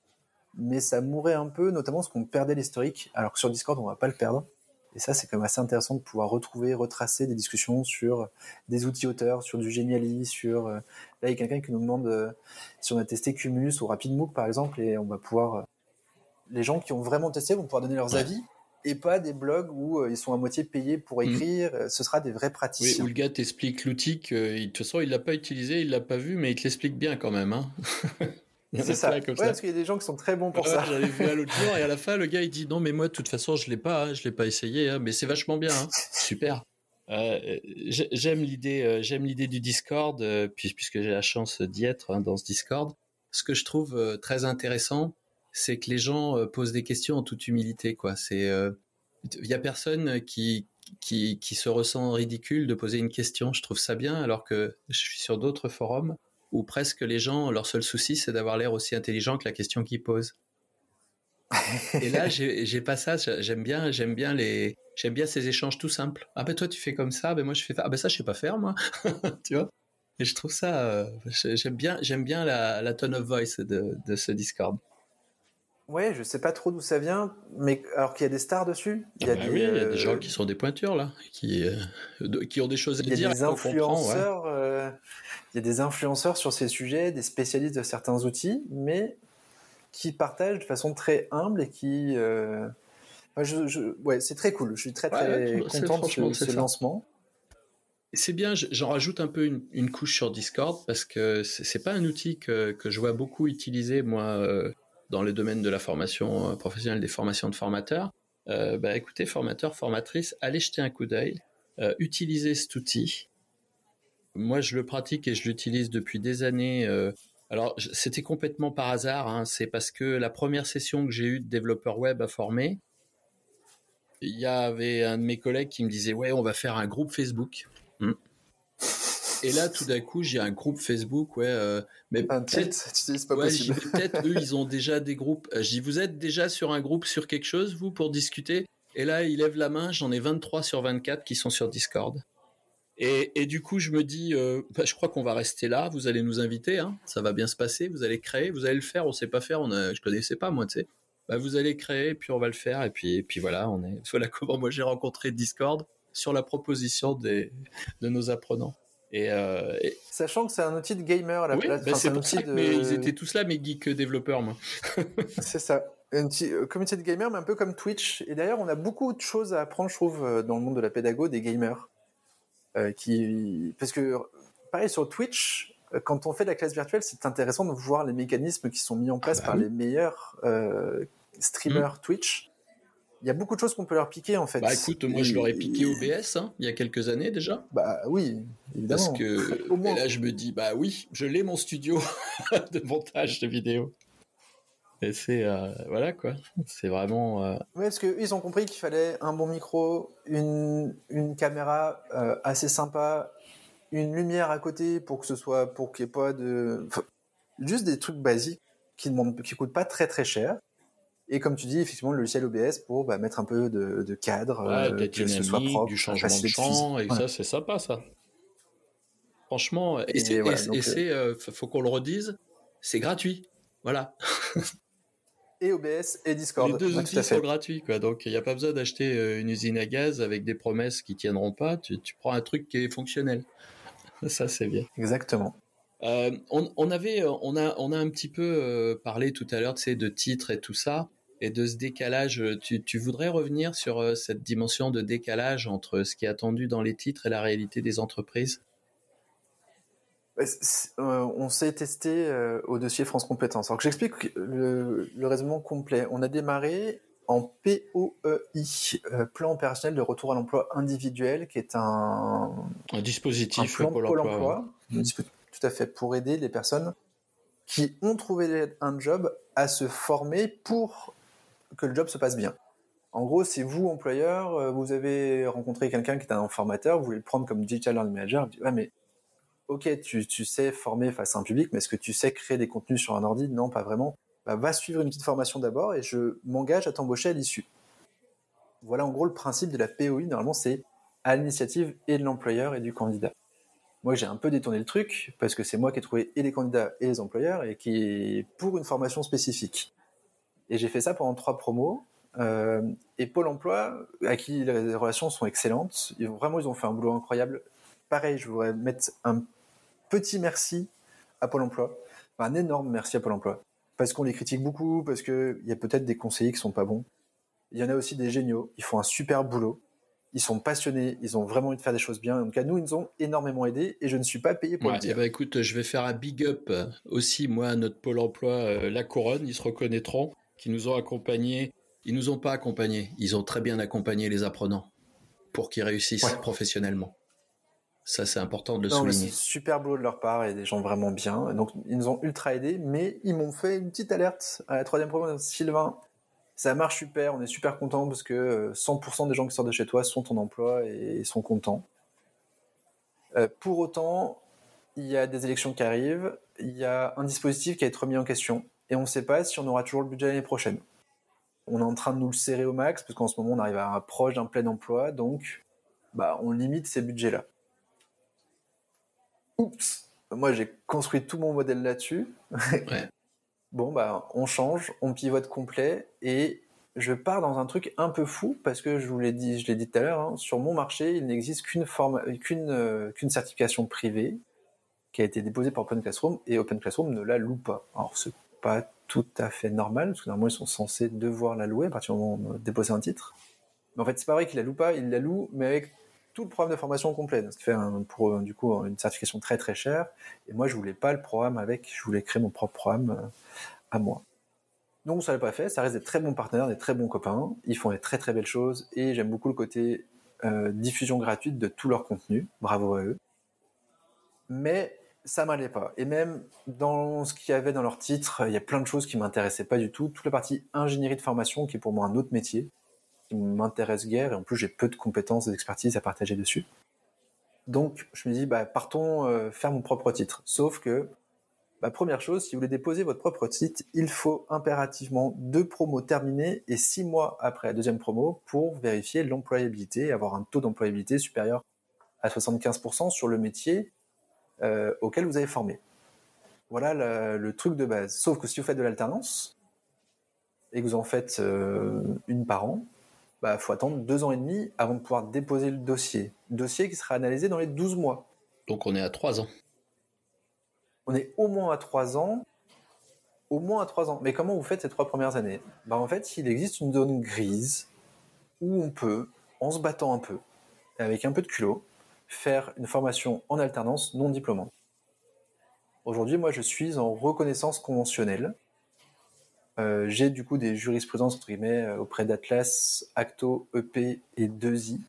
mais ça mourait un peu, notamment parce qu'on perdait l'historique, alors que sur Discord, on va pas le perdre. Et ça, c'est quand même assez intéressant de pouvoir retrouver, retracer des discussions sur des outils auteurs, sur du Geniali, sur... Euh, là, il y a quelqu'un qui nous demande euh, si on a testé Cumulus ou RapidMook, par exemple, et on va pouvoir... Euh, les gens qui ont vraiment testé vont pouvoir donner leurs avis, et pas des blogs où ils sont à moitié payés pour mmh. écrire. Ce sera des vrais praticiens. Oui, où le gars t'explique l'outil que, de toute façon, il l'a pas utilisé, il l'a pas vu, mais il te l'explique bien quand même. Hein C'est ça. Ouais, parce qu'il y a des gens qui sont très bons pour ça. J'avais vu à l'autre jour et à la fin, le gars il dit non mais moi de toute façon je l'ai pas, hein, je l'ai pas essayé, hein, mais c'est vachement bien, hein. super. Euh, j'aime l'idée, euh, j'aime l'idée du Discord, euh, puisque j'ai la chance d'y être dans ce Discord. Ce que je trouve très intéressant, c'est que les gens posent des questions en toute humilité, quoi. C'est, il y a personne qui qui, qui se ressent ridicule de poser une question. Je trouve ça bien, alors que je suis sur d'autres forums où presque les gens, leur seul souci, c'est d'avoir l'air aussi intelligent que la question qu'ils posent. et là, j'ai pas ça. J'aime bien, j'aime bien les, j'aime bien ces échanges tout simples. Ah ben toi tu fais comme ça, ben moi je fais ah ben ça je sais pas faire moi, tu vois? Et je trouve ça, euh, j'aime bien, j'aime bien la, la, tone of voice de, de ce Discord. Ouais, je sais pas trop d'où ça vient, mais alors qu'il y a des stars dessus. Il y a, ah des, oui, il y a des gens qui sont des pointures là, qui, euh, qui ont des choses à dire. Il y a des influenceurs. Euh, il y a des influenceurs sur ces sujets, des spécialistes de certains outils, mais qui partagent de façon très humble et qui. Euh... je, je... Ouais, c'est très cool. Je suis très très content de ce, lancement. C'est bien, j'en rajoute un peu une, une, couche sur Discord parce que c'est pas un outil que, que, je vois beaucoup utiliser moi euh, dans le domaine de la formation euh, professionnelle, des formations de formateurs. Euh, bah, écoutez, formateurs, formatrices, allez jeter un coup d'œil, euh, utilisez cet outil. Moi, je le pratique et je l'utilise depuis des années. Euh, alors, c'était complètement par hasard. Hein, c'est parce que la première session que j'ai eue de développeur web à former, il y avait un de mes collègues qui me disait ouais, on va faire un groupe Facebook. Hmm. Et là, tout d'un coup, j'ai un groupe Facebook, ouais. Euh, mais peut-être, tu dis pas possible. Peut-être eux, ils ont déjà des groupes. Euh, je dis, vous êtes déjà sur un groupe sur quelque chose, vous, pour discuter? Et là, il lève la main. J'en ai 23 sur 24 qui sont sur Discord. Et, et du coup, je me dis, euh, bah, je crois qu'on va rester là. Vous allez nous inviter, hein, ça va bien se passer. Vous allez créer, vous allez le faire. On sait pas faire. On a, je connaissais pas moi, tu sais. Bah, vous allez créer, puis on va le faire. Et puis, et puis voilà, on est. Voilà comment moi j'ai rencontré Discord sur la proposition des, de nos apprenants. Euh, et, Sachant que c'est un outil de gamer à la place. Bah c'est outil de... mais ils étaient tous là, mes geeks développeurs, moi. c'est ça. Une euh, communauté de gamers, mais un peu comme Twitch. Et d'ailleurs, on a beaucoup de choses à apprendre, je trouve, euh, dans le monde de la pédago des gamers. qui... Parce que, pareil, sur Twitch, quand on fait de la classe virtuelle, c'est intéressant de voir les mécanismes qui sont mis en ah place bah par les meilleurs streamers mm. Twitch il y a beaucoup de choses qu'on peut leur piquer en fait. Bah écoute, moi je leur ai piqué OBS hein, il y a quelques années déjà. Bah oui, évidemment. Parce que et là je me dis bah oui, je l'ai mon studio de montage de vidéos. Et c'est euh, voilà quoi, c'est vraiment. Euh... Oui, parce qu'ils ont compris qu'il fallait un bon micro, une, une caméra euh, assez sympa, une lumière à côté pour que ce soit pour qu'il n'y ait pas de, juste des trucs basiques qui ne qui coûtent pas très très cher et comme tu dis, effectivement, le logiciel OBS pour bah, mettre un peu de, cadre, euh, que ce soit propre, du changement de champ, et ça, c'est sympa, ça. Franchement, et, c'est, euh, euh, faut qu'on le redise, c'est gratuit. Voilà. et OBS et Discord. Les deux outils sont gratuits, quoi. Donc, il n'y a pas besoin d'acheter une usine à gaz avec des promesses qui tiendront pas. Tu, tu prends un truc qui est fonctionnel. Ça, c'est bien. Exactement. on, on, avait, on a, on a un petit peu parlé tout à l'heure, tu sais, de titres et tout ça. Et de ce décalage. Tu, voudrais revenir sur euh, cette dimension de décalage entre ce qui est attendu dans les titres et la réalité des entreprises? Bah, on s'est testé au dossier France Compétences. Alors que j'explique le, le, raisonnement complet. On a démarré en POEI, plan opérationnel de retour à l'emploi individuel, qui est un, un dispositif plan Pôle emploi, tout à fait, pour aider les personnes qui ont trouvé un job à se former pour que le job se passe bien. En gros, si vous, employeur, euh, vous avez rencontré quelqu'un qui est un formateur, vous voulez le prendre comme digital learning manager, vous dites, ouais, mais ok, tu, sais former face à un public, mais est-ce que tu sais créer des contenus sur un ordi? Non, pas vraiment. Bah, va suivre une petite formation d'abord et je m'engage à t'embaucher à l'issue. Voilà en gros le principe de la POI. Normalement, c'est à l'initiative et de l'employeur et du candidat. Moi, j'ai un peu détourné le truc parce que c'est moi qui ai trouvé et les candidats et les employeurs et qui est pour une formation spécifique. Et j'ai fait ça pendant trois promos. Euh, et Pôle Emploi, à qui les relations sont excellentes, ils, vraiment, ils ont fait un boulot incroyable. Pareil, je voudrais mettre un petit merci à Pôle Emploi, un énorme merci à Pôle Emploi, parce qu'on les critique beaucoup, parce qu'il y a peut-être des conseillers qui sont pas bons. Il y en a aussi des géniaux, ils font un super boulot ils sont passionnés, ils ont vraiment envie de faire des choses bien. Donc à nous, ils nous ont énormément aidés et je ne suis pas payé pour le dire. Ben, écoute, je vais faire un big up aussi, moi, à notre pôle emploi euh, La Couronne, ils se reconnaîtront, qui nous ont accompagnés. Ils nous ont pas accompagnés, ils ont très bien accompagné les apprenants pour qu'ils réussissent professionnellement. Ça, c'est important de le non, souligner. Super beau de leur part et des gens vraiment bien. Donc, ils nous ont ultra aidés, mais ils m'ont fait une petite alerte à la troisième promo. Sylvain, ça marche super, on est super content parce que 100% euh, des gens qui sortent de chez toi sont en emploi et sont contents. Euh, pour autant, il y a des élections qui arrivent, il y a un dispositif qui a été remis en question et on ne sait pas si on aura toujours le budget l'année prochaine. On est en train de nous le serrer au max parce qu'en ce moment on arrive à un proche d'un plein emploi, donc bah, on limite ces budgets-là. Oups, moi j'ai construit tout mon modèle là-dessus. Ouais. bon, bah, on change, on pivote complet et je pars dans un truc un peu fou parce que je vous l'ai dit, je l'ai dit tout à l'heure, hein, sur mon marché, il n'existe qu'une forme, qu'une, euh, qu'une certification privée qui a été déposée par Open Classroom et Open Classroom ne la loue pas. Alors, c'est pas tout à fait normal parce que normalement, ils sont censés devoir la louer à partir du moment où on dépose un titre. Mais en fait, c'est pas vrai qu'il la loue pas, il la loue, mais avec tout le programme de formation complet. Ce qui fait pour, du coup, une certification très très chère. Et moi, je voulais pas le programme avec, je voulais créer mon propre programme euh, à moi. Donc ça l'a pas fait, ça reste des très bons partenaires, des très bons copains, ils font des très très belles choses et j'aime beaucoup le côté euh, diffusion gratuite de tout leur contenu, bravo à eux. Mais ça m'allait pas. Et même dans ce qu'il y avait dans leur titre, il y a plein de choses qui m'intéressaient pas du tout. Toute la partie ingénierie de formation, qui est pour moi un autre métier, qui m'intéresse guère, et en plus j'ai peu de compétences et d'expertise à partager dessus. Donc je me dis, bah, partons euh, faire mon propre titre. Sauf que bah, première chose, si vous voulez déposer votre propre site, il faut impérativement deux promos terminés et six mois après la deuxième promo pour vérifier l'employabilité avoir un taux d'employabilité supérieur à 75% sur le métier euh, auquel vous avez formé. Voilà le, truc de base. Sauf que si vous faites de l'alternance et que vous en faites euh, une par an, il bah, faut attendre deux ans et demi avant de pouvoir déposer le dossier. Dossier qui sera analysé dans les 12 mois. Donc on est à trois ans on est au moins à trois ans. Au moins à trois ans. Mais comment vous faites ces trois premières années? Bah, En fait, il existe une zone grise où on peut, en se battant un peu, avec un peu de culot, faire une formation en alternance non diplômante. Aujourd'hui, moi, je suis en reconnaissance conventionnelle. Euh, j'ai du coup des jurisprudences entre guillemets euh, auprès d'Atlas, Acto, EP et 2i.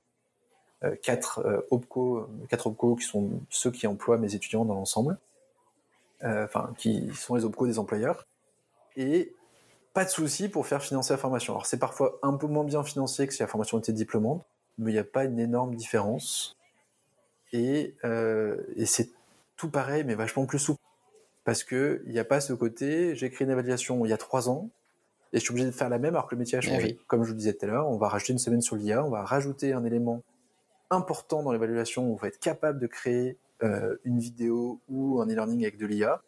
Euh, quatre, OPCO, quatre OPCO qui sont ceux qui emploient mes étudiants dans l'ensemble. Euh, enfin, qui sont les OPCO des employeurs, et pas de souci pour faire financer la formation. Alors c'est parfois un peu moins bien financé que si la formation était diplômante, mais il n'y a pas une énorme différence. Et, euh, et c'est tout pareil, mais vachement plus souple. Parce que il n'y a pas ce côté, j'ai créé une évaluation il y a trois ans, et je suis obligé de faire la même alors que le métier a changé. Comme je vous disais tout à l'heure, on va rajouter une semaine sur l'IA, on va rajouter un élément important dans l'évaluation où on va être capable de créer euh, une vidéo ou un e-learning avec de l'IA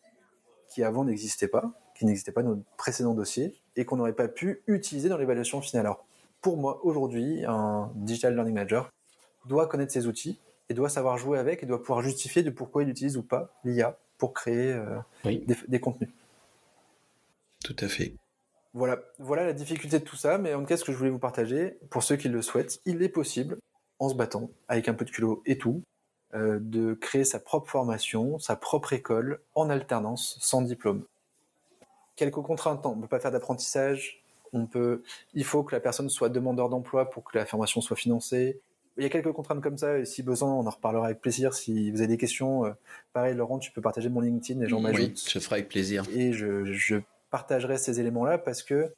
qui avant n'existait pas, qui n'existait pas dans notre précédent dossier et qu'on n'aurait pas pu utiliser dans l'évaluation finale. Alors, pour moi, aujourd'hui, un Digital Learning Manager doit connaître ses outils et doit savoir jouer avec et doit pouvoir justifier de pourquoi il utilise ou pas l'IA pour créer euh, des, contenus. Tout à fait. Voilà, voilà la difficulté de tout ça, mais en tout cas, ce que je voulais vous partager, pour ceux qui le souhaitent, il est possible, en se battant, avec un peu de culot et tout, euh, de créer sa propre formation, sa propre école, en alternance, sans diplôme. Quelques contraintes, on ne peut pas faire d'apprentissage, on peut, il faut que la personne soit demandeur d'emploi pour que la formation soit financée. Il y a quelques contraintes comme ça, et si besoin, on en reparlera avec plaisir. Si vous avez des questions, euh, pareil, Laurent, tu peux partager mon LinkedIn et j'en m'ajoute. Oui, je ferai avec plaisir. Et je, je partagerai ces éléments-là parce que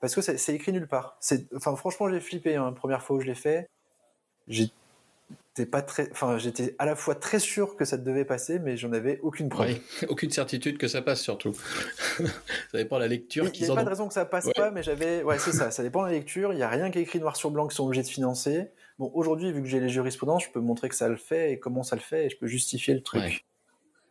parce que c'est écrit nulle part. Enfin, franchement, j'ai flippé. Hein, la première fois où je l'ai fait, j'étais pas très, enfin, j'étais à la fois très sûr que ça devait passer, mais j'en avais aucune preuve. Aucune certitude que ça passe surtout. ça dépend de la lecture. Il n'y a pas de raison que ça passe pas, mais j'avais, ouais, c'est ça. Ça dépend de la lecture. Il n'y a rien qui est écrit noir sur blanc qu'ils sont obligés de financer. Bon, aujourd'hui, vu que j'ai les jurisprudences, je peux montrer que ça le fait et comment ça le fait, et je peux justifier le truc.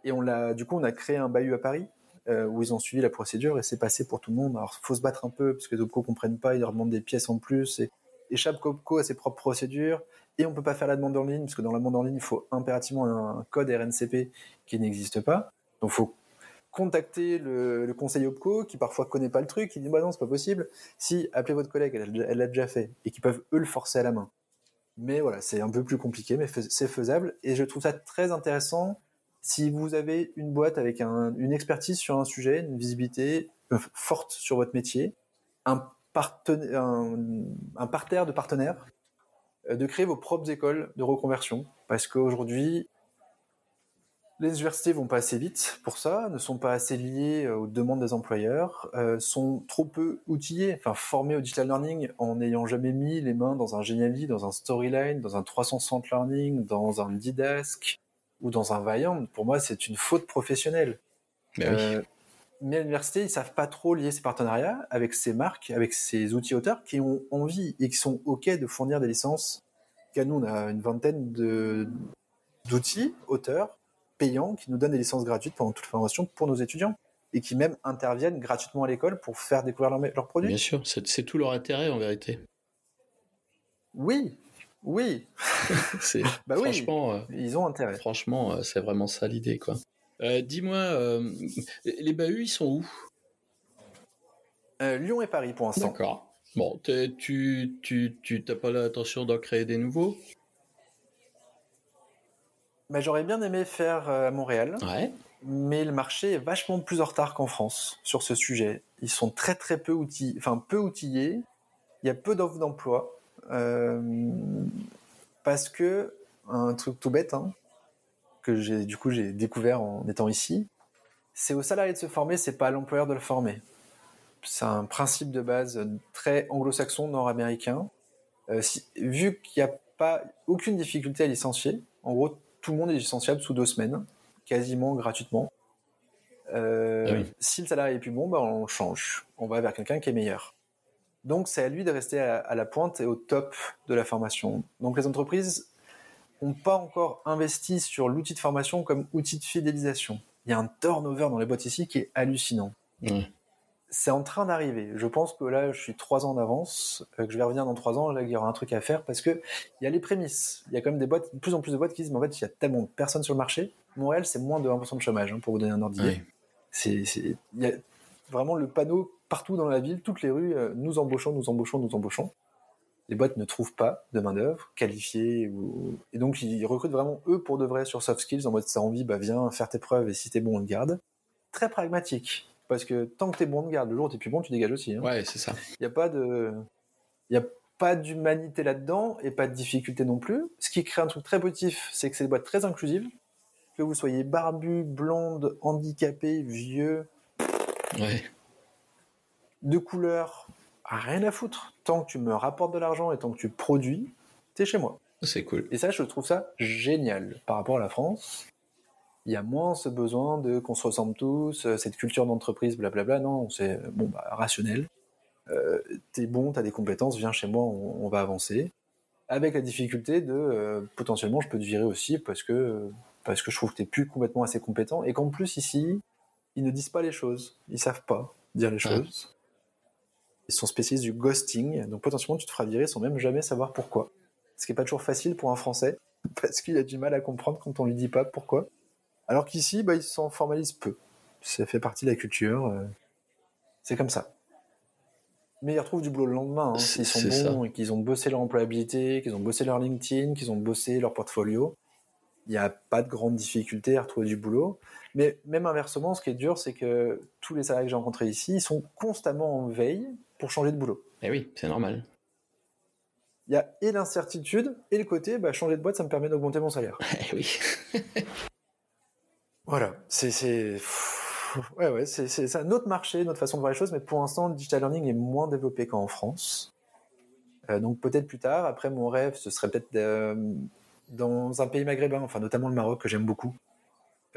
Et on l'a, du coup, on a créé un bahut à Paris euh, où ils ont suivi la procédure et c'est passé pour tout le monde. Alors, faut se battre un peu parce que les OPCO comprennent pas, ils leur demandent des pièces en plus et, échappe chaque OPCO a ses propres procédures et on peut pas faire la demande en ligne parce que dans la demande en ligne, il faut impérativement un code RNCP qui n'existe pas. Donc, faut contacter le, conseil OPCO qui parfois connaît pas le truc, il dit bah non, c'est pas possible. Si, appelez votre collègue, elle l'a déjà fait et qui peuvent eux le forcer à la main. Mais voilà, c'est un peu plus compliqué, mais c'est faisable. Et je trouve ça très intéressant si vous avez une boîte avec une expertise sur un sujet, une visibilité euh, forte sur votre métier, un, un, parterre de partenaires, de créer vos propres écoles de reconversion. Parce qu'aujourd'hui, les universités vont pas assez vite pour ça, ne sont pas assez liées euh, aux demandes des employeurs, sont trop peu outillés, enfin formés au digital learning en n'ayant jamais mis les mains dans un Genially, dans un Storyline, dans un 360 Learning, dans un Didask, ou dans un Vaillant, pour moi, c'est une faute professionnelle. Mais, euh, mais à l'université, ils savent pas trop lier ces partenariats avec ces marques, avec ces outils auteurs qui ont envie et qui sont OK de fournir des licences. Car nous, on a une vingtaine d'outils auteurs payants qui nous donnent des licences gratuites pendant toute la formation pour nos étudiants et qui même interviennent gratuitement à l'école pour faire découvrir leurs produits. Bien sûr, c'est tout leur intérêt en vérité. Oui, oui. c'est bah franchement, oui, euh, ils ont intérêt. Franchement, euh, c'est vraiment ça l'idée, quoi. Euh, dis-moi, les bahuts, ils sont où? Lyon et Paris pour l'instant. D'accord. Bon, tu tu tu t'as pas l'intention d'en créer des nouveaux? Bah, j'aurais bien aimé faire à Montréal. Ouais. Mais le marché est vachement plus en retard qu'en France sur ce sujet. Ils sont très très peu outillés, enfin peu outillés. Il y a peu d'offres d'emploi. Euh, parce que un truc tout bête hein, que j'ai du coup j'ai découvert en étant ici, c'est au salarié de se former, c'est pas à l'employeur de le former. C'est un principe de base très anglo-saxon, nord-américain. Euh, vu qu'il n'y a pas aucune difficulté à licencier, en gros tout le monde est licenciable sous deux semaines, quasiment gratuitement. Euh, ah si le salarié est plus bon, bah on change. On va vers quelqu'un qui est meilleur. Donc, c'est à lui de rester à, la pointe et au top de la formation. Donc, les entreprises n'ont pas encore investi sur l'outil de formation comme outil de fidélisation. Il y a un turnover dans les boîtes ici qui est hallucinant. C'est en train d'arriver. Je pense que là, je suis trois ans d'avance, euh, que je vais revenir dans trois ans, là, il y aura un truc à faire parce que il y a les prémices. Il y a quand même des boîtes, de plus en plus de boîtes qui disent, mais en fait, il y a tellement de personnes sur le marché. Montréal, c'est moins de 1% de chômage, hein, pour vous donner un ordre d'idée. C'est, il y a vraiment le panneau partout dans la ville, toutes les rues, euh, nous embauchons, nous embauchons, nous embauchons. Les boîtes ne trouvent pas de main-d'œuvre qualifiée. Et donc, ils recrutent vraiment eux pour de vrai sur soft skills, en mode ça envie, bah viens faire tes preuves et si t'es bon, on te garde. Très pragmatique. Parce que tant que t'es bon, on te garde. Le jour où t'es plus bon, tu dégages aussi. Hein. Ouais, c'est ça. Il n'y a pas de. Il y a pas d'humanité là-dedans et pas de difficulté non plus. Ce qui crée un truc très positif, c'est que c'est des boîtes très inclusives. Que vous soyez barbu, blonde, handicapé, vieux. Ouais de couleur, rien à foutre. Tant que tu me rapportes de l'argent et tant que tu produis, t'es chez moi. C'est cool. Et ça, je trouve ça génial par rapport à la France. Il y a moins ce besoin de qu'on se ressemble tous, euh, cette culture d'entreprise, blablabla. Non, c'est bon, bah, rationnel. Euh, t'es bon, t'as des compétences, viens chez moi, on, va avancer. Avec la difficulté de euh, potentiellement, je peux te virer aussi parce que parce que je trouve que t'es plus complètement assez compétent et qu'en plus ici, ils ne disent pas les choses, ils savent pas dire les choses. Ils sont spécialistes du ghosting, donc potentiellement tu te feras virer sans même jamais savoir pourquoi. Ce qui n'est pas toujours facile pour un Français, parce qu'il a du mal à comprendre quand on lui dit pas pourquoi. Alors qu'ici, bah, ils s'en formalisent peu. Ça fait partie de la culture. Euh, c'est comme ça. mais ils retrouvent du boulot le lendemain. Hein, s'ils sont bons et qu'ils ont bossé leur employabilité, qu'ils ont bossé leur LinkedIn, qu'ils ont bossé leur portfolio, il n'y a pas de grande difficulté à retrouver du boulot. Mais même inversement, ce qui est dur, c'est que tous les salariés que j'ai rencontrés ici, ils sont constamment en veille pour changer de boulot. Eh oui, c'est normal. Il y a et l'incertitude et le côté, bah, changer de boîte, ça me permet d'augmenter mon salaire. Eh oui. voilà, c'est ouais, ouais, c'est un autre marché, notre façon de voir les choses, mais pour l'instant, le digital learning est moins développé qu'en France. Euh, donc peut-être plus tard. Après, mon rêve, ce serait peut-être euh, dans un pays maghrébin, enfin notamment le Maroc que j'aime beaucoup,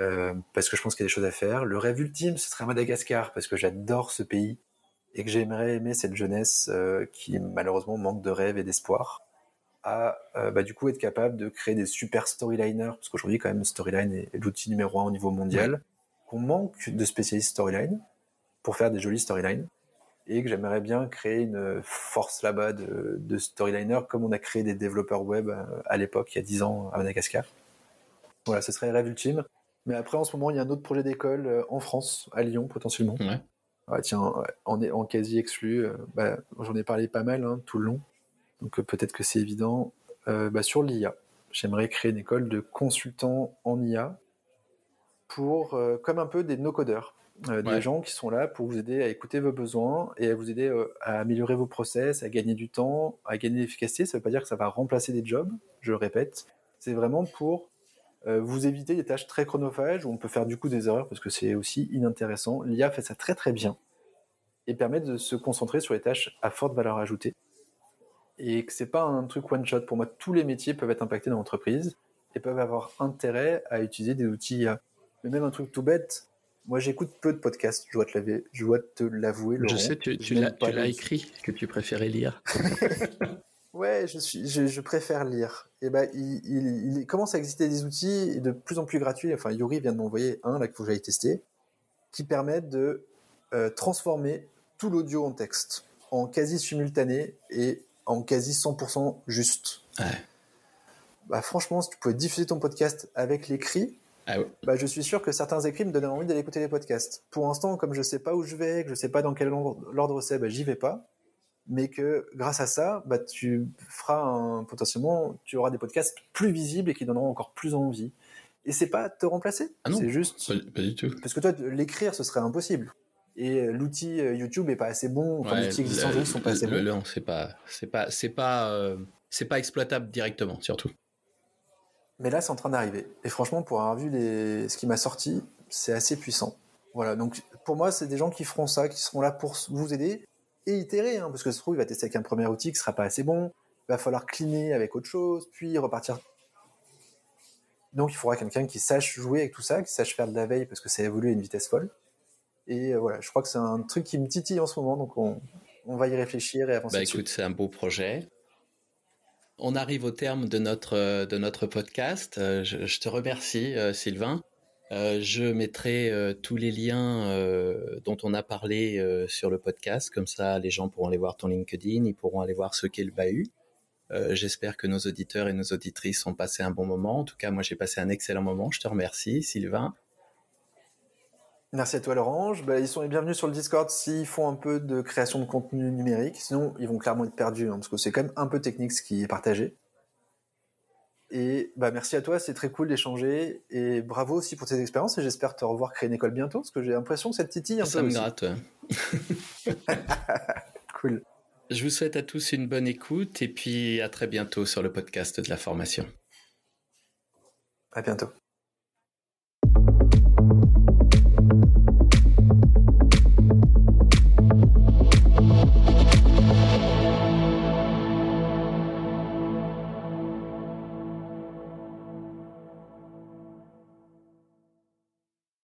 euh, parce que je pense qu'il y a des choses à faire. Le rêve ultime, ce serait Madagascar, parce que j'adore ce pays et que j'aimerais aimer cette jeunesse qui malheureusement manque de rêve et d'espoir à bah, du coup être capable de créer des super storyliners, parce qu'aujourd'hui quand même storyline est, l'outil numéro un au niveau mondial qu'on manque de spécialistes storyline pour faire des jolies storylines et que j'aimerais bien créer une force là-bas de, de storyliner comme on a créé des développeurs web euh, à l'époque, il y a 10 ans à Madagascar. Voilà, ce serait le rêve ultime. Mais après, en ce moment, il y a un autre projet d'école euh, en France, à Lyon potentiellement. Ouais. Tiens, on est en quasi exclu. Euh, bah, J'en ai parlé pas mal hein, tout le long. Donc peut-être que c'est évident. bah, sur l'IA, j'aimerais créer une école de consultants en IA pour, euh, comme un peu des no-codeurs. Euh, des gens qui sont là pour vous aider à écouter vos besoins et à vous aider euh, à améliorer vos process, à gagner du temps, à gagner l'efficacité. Ça ne veut pas dire que ça va remplacer des jobs, je le répète. C'est vraiment pour vous éviter des tâches très chronophages où on peut faire du coup des erreurs parce que c'est aussi inintéressant. L'IA fait ça très très bien et permet de se concentrer sur les tâches à forte valeur ajoutée. Et que c'est pas un truc one shot. Pour moi, tous les métiers peuvent être impactés dans l'entreprise et peuvent avoir intérêt à utiliser des outils IA. Mais même un truc tout bête, moi j'écoute peu de podcasts, je dois te l'avouer. Je sais, tu, tu l'as écrit, que tu préférais lire. ouais, je, suis, je, préfère lire. Et ben, il, il, commence à exister des outils de plus en plus gratuits. Enfin, Yuri vient de m'envoyer un là que j'aille tester, qui permettent de euh, transformer tout l'audio en texte, en quasi simultané et en quasi 100% juste. Ouais. Bah, franchement, si tu pouvais diffuser ton podcast avec l'écrit, ah bah, je suis sûr que certains écrits me donnent envie d'aller écouter les podcasts. Pour l'instant, comme je sais pas où je vais, que je sais pas dans quel ordre c'est, bah, j'y vais pas. Mais que grâce à ça, bah, tu feras un, potentiellement, tu auras des podcasts plus visibles et qui donneront encore plus envie. Et c'est pas te remplacer. Ah c'est juste. Pas, du tout. Parce que toi, l'écrire, ce serait impossible. Et l'outil euh, YouTube est pas assez bon. Enfin, les outils existants sont pas assez bons. Non, c'est pas, c'est pas, c'est pas, euh, c'est pas exploitable directement, surtout. Mais là, c'est en train d'arriver. Et franchement, pour avoir vu les... ce qui m'a sorti, c'est assez puissant. Voilà, donc pour moi, c'est des gens qui feront ça, qui seront là pour vous aider et itérer, hein, parce que ça se trouve, il va tester avec un premier outil qui sera pas assez bon, il va falloir cleaner avec autre chose, puis repartir. Donc il faudra quelqu'un qui sache jouer avec tout ça, qui sache faire de la veille, parce que ça évolue à une vitesse folle. Et euh, voilà, je crois que c'est un truc qui me titille en ce moment, donc on, on va y réfléchir et avancer. Bah écoute, c'est un beau projet. On arrive au terme de notre, euh, de notre podcast. Euh, je, te remercie, euh, je mettrai tous les liens dont on a parlé sur le podcast. Comme ça, les gens pourront aller voir ton LinkedIn, ils pourront aller voir ce qu'est le bahut. J'espère que nos auditeurs et nos auditrices ont passé un bon moment. En tout cas, moi, j'ai passé un excellent moment. Je te remercie, Sylvain. Merci à toi, Laurent. Bah, ils sont les bienvenus sur le Discord s'ils font un peu de création de contenu numérique. Sinon, ils vont clairement être perdus, hein, parce que c'est quand même un peu technique ce qui est partagé. Et bah, merci à toi, c'est très cool d'échanger. Et bravo aussi pour tes expériences. Et j'espère te revoir créer une école bientôt, parce que j'ai l'impression que cette titille un Ça peu. Ça me gratte. cool. Je vous souhaite à tous une bonne écoute et puis à très bientôt sur le podcast de la formation. À bientôt.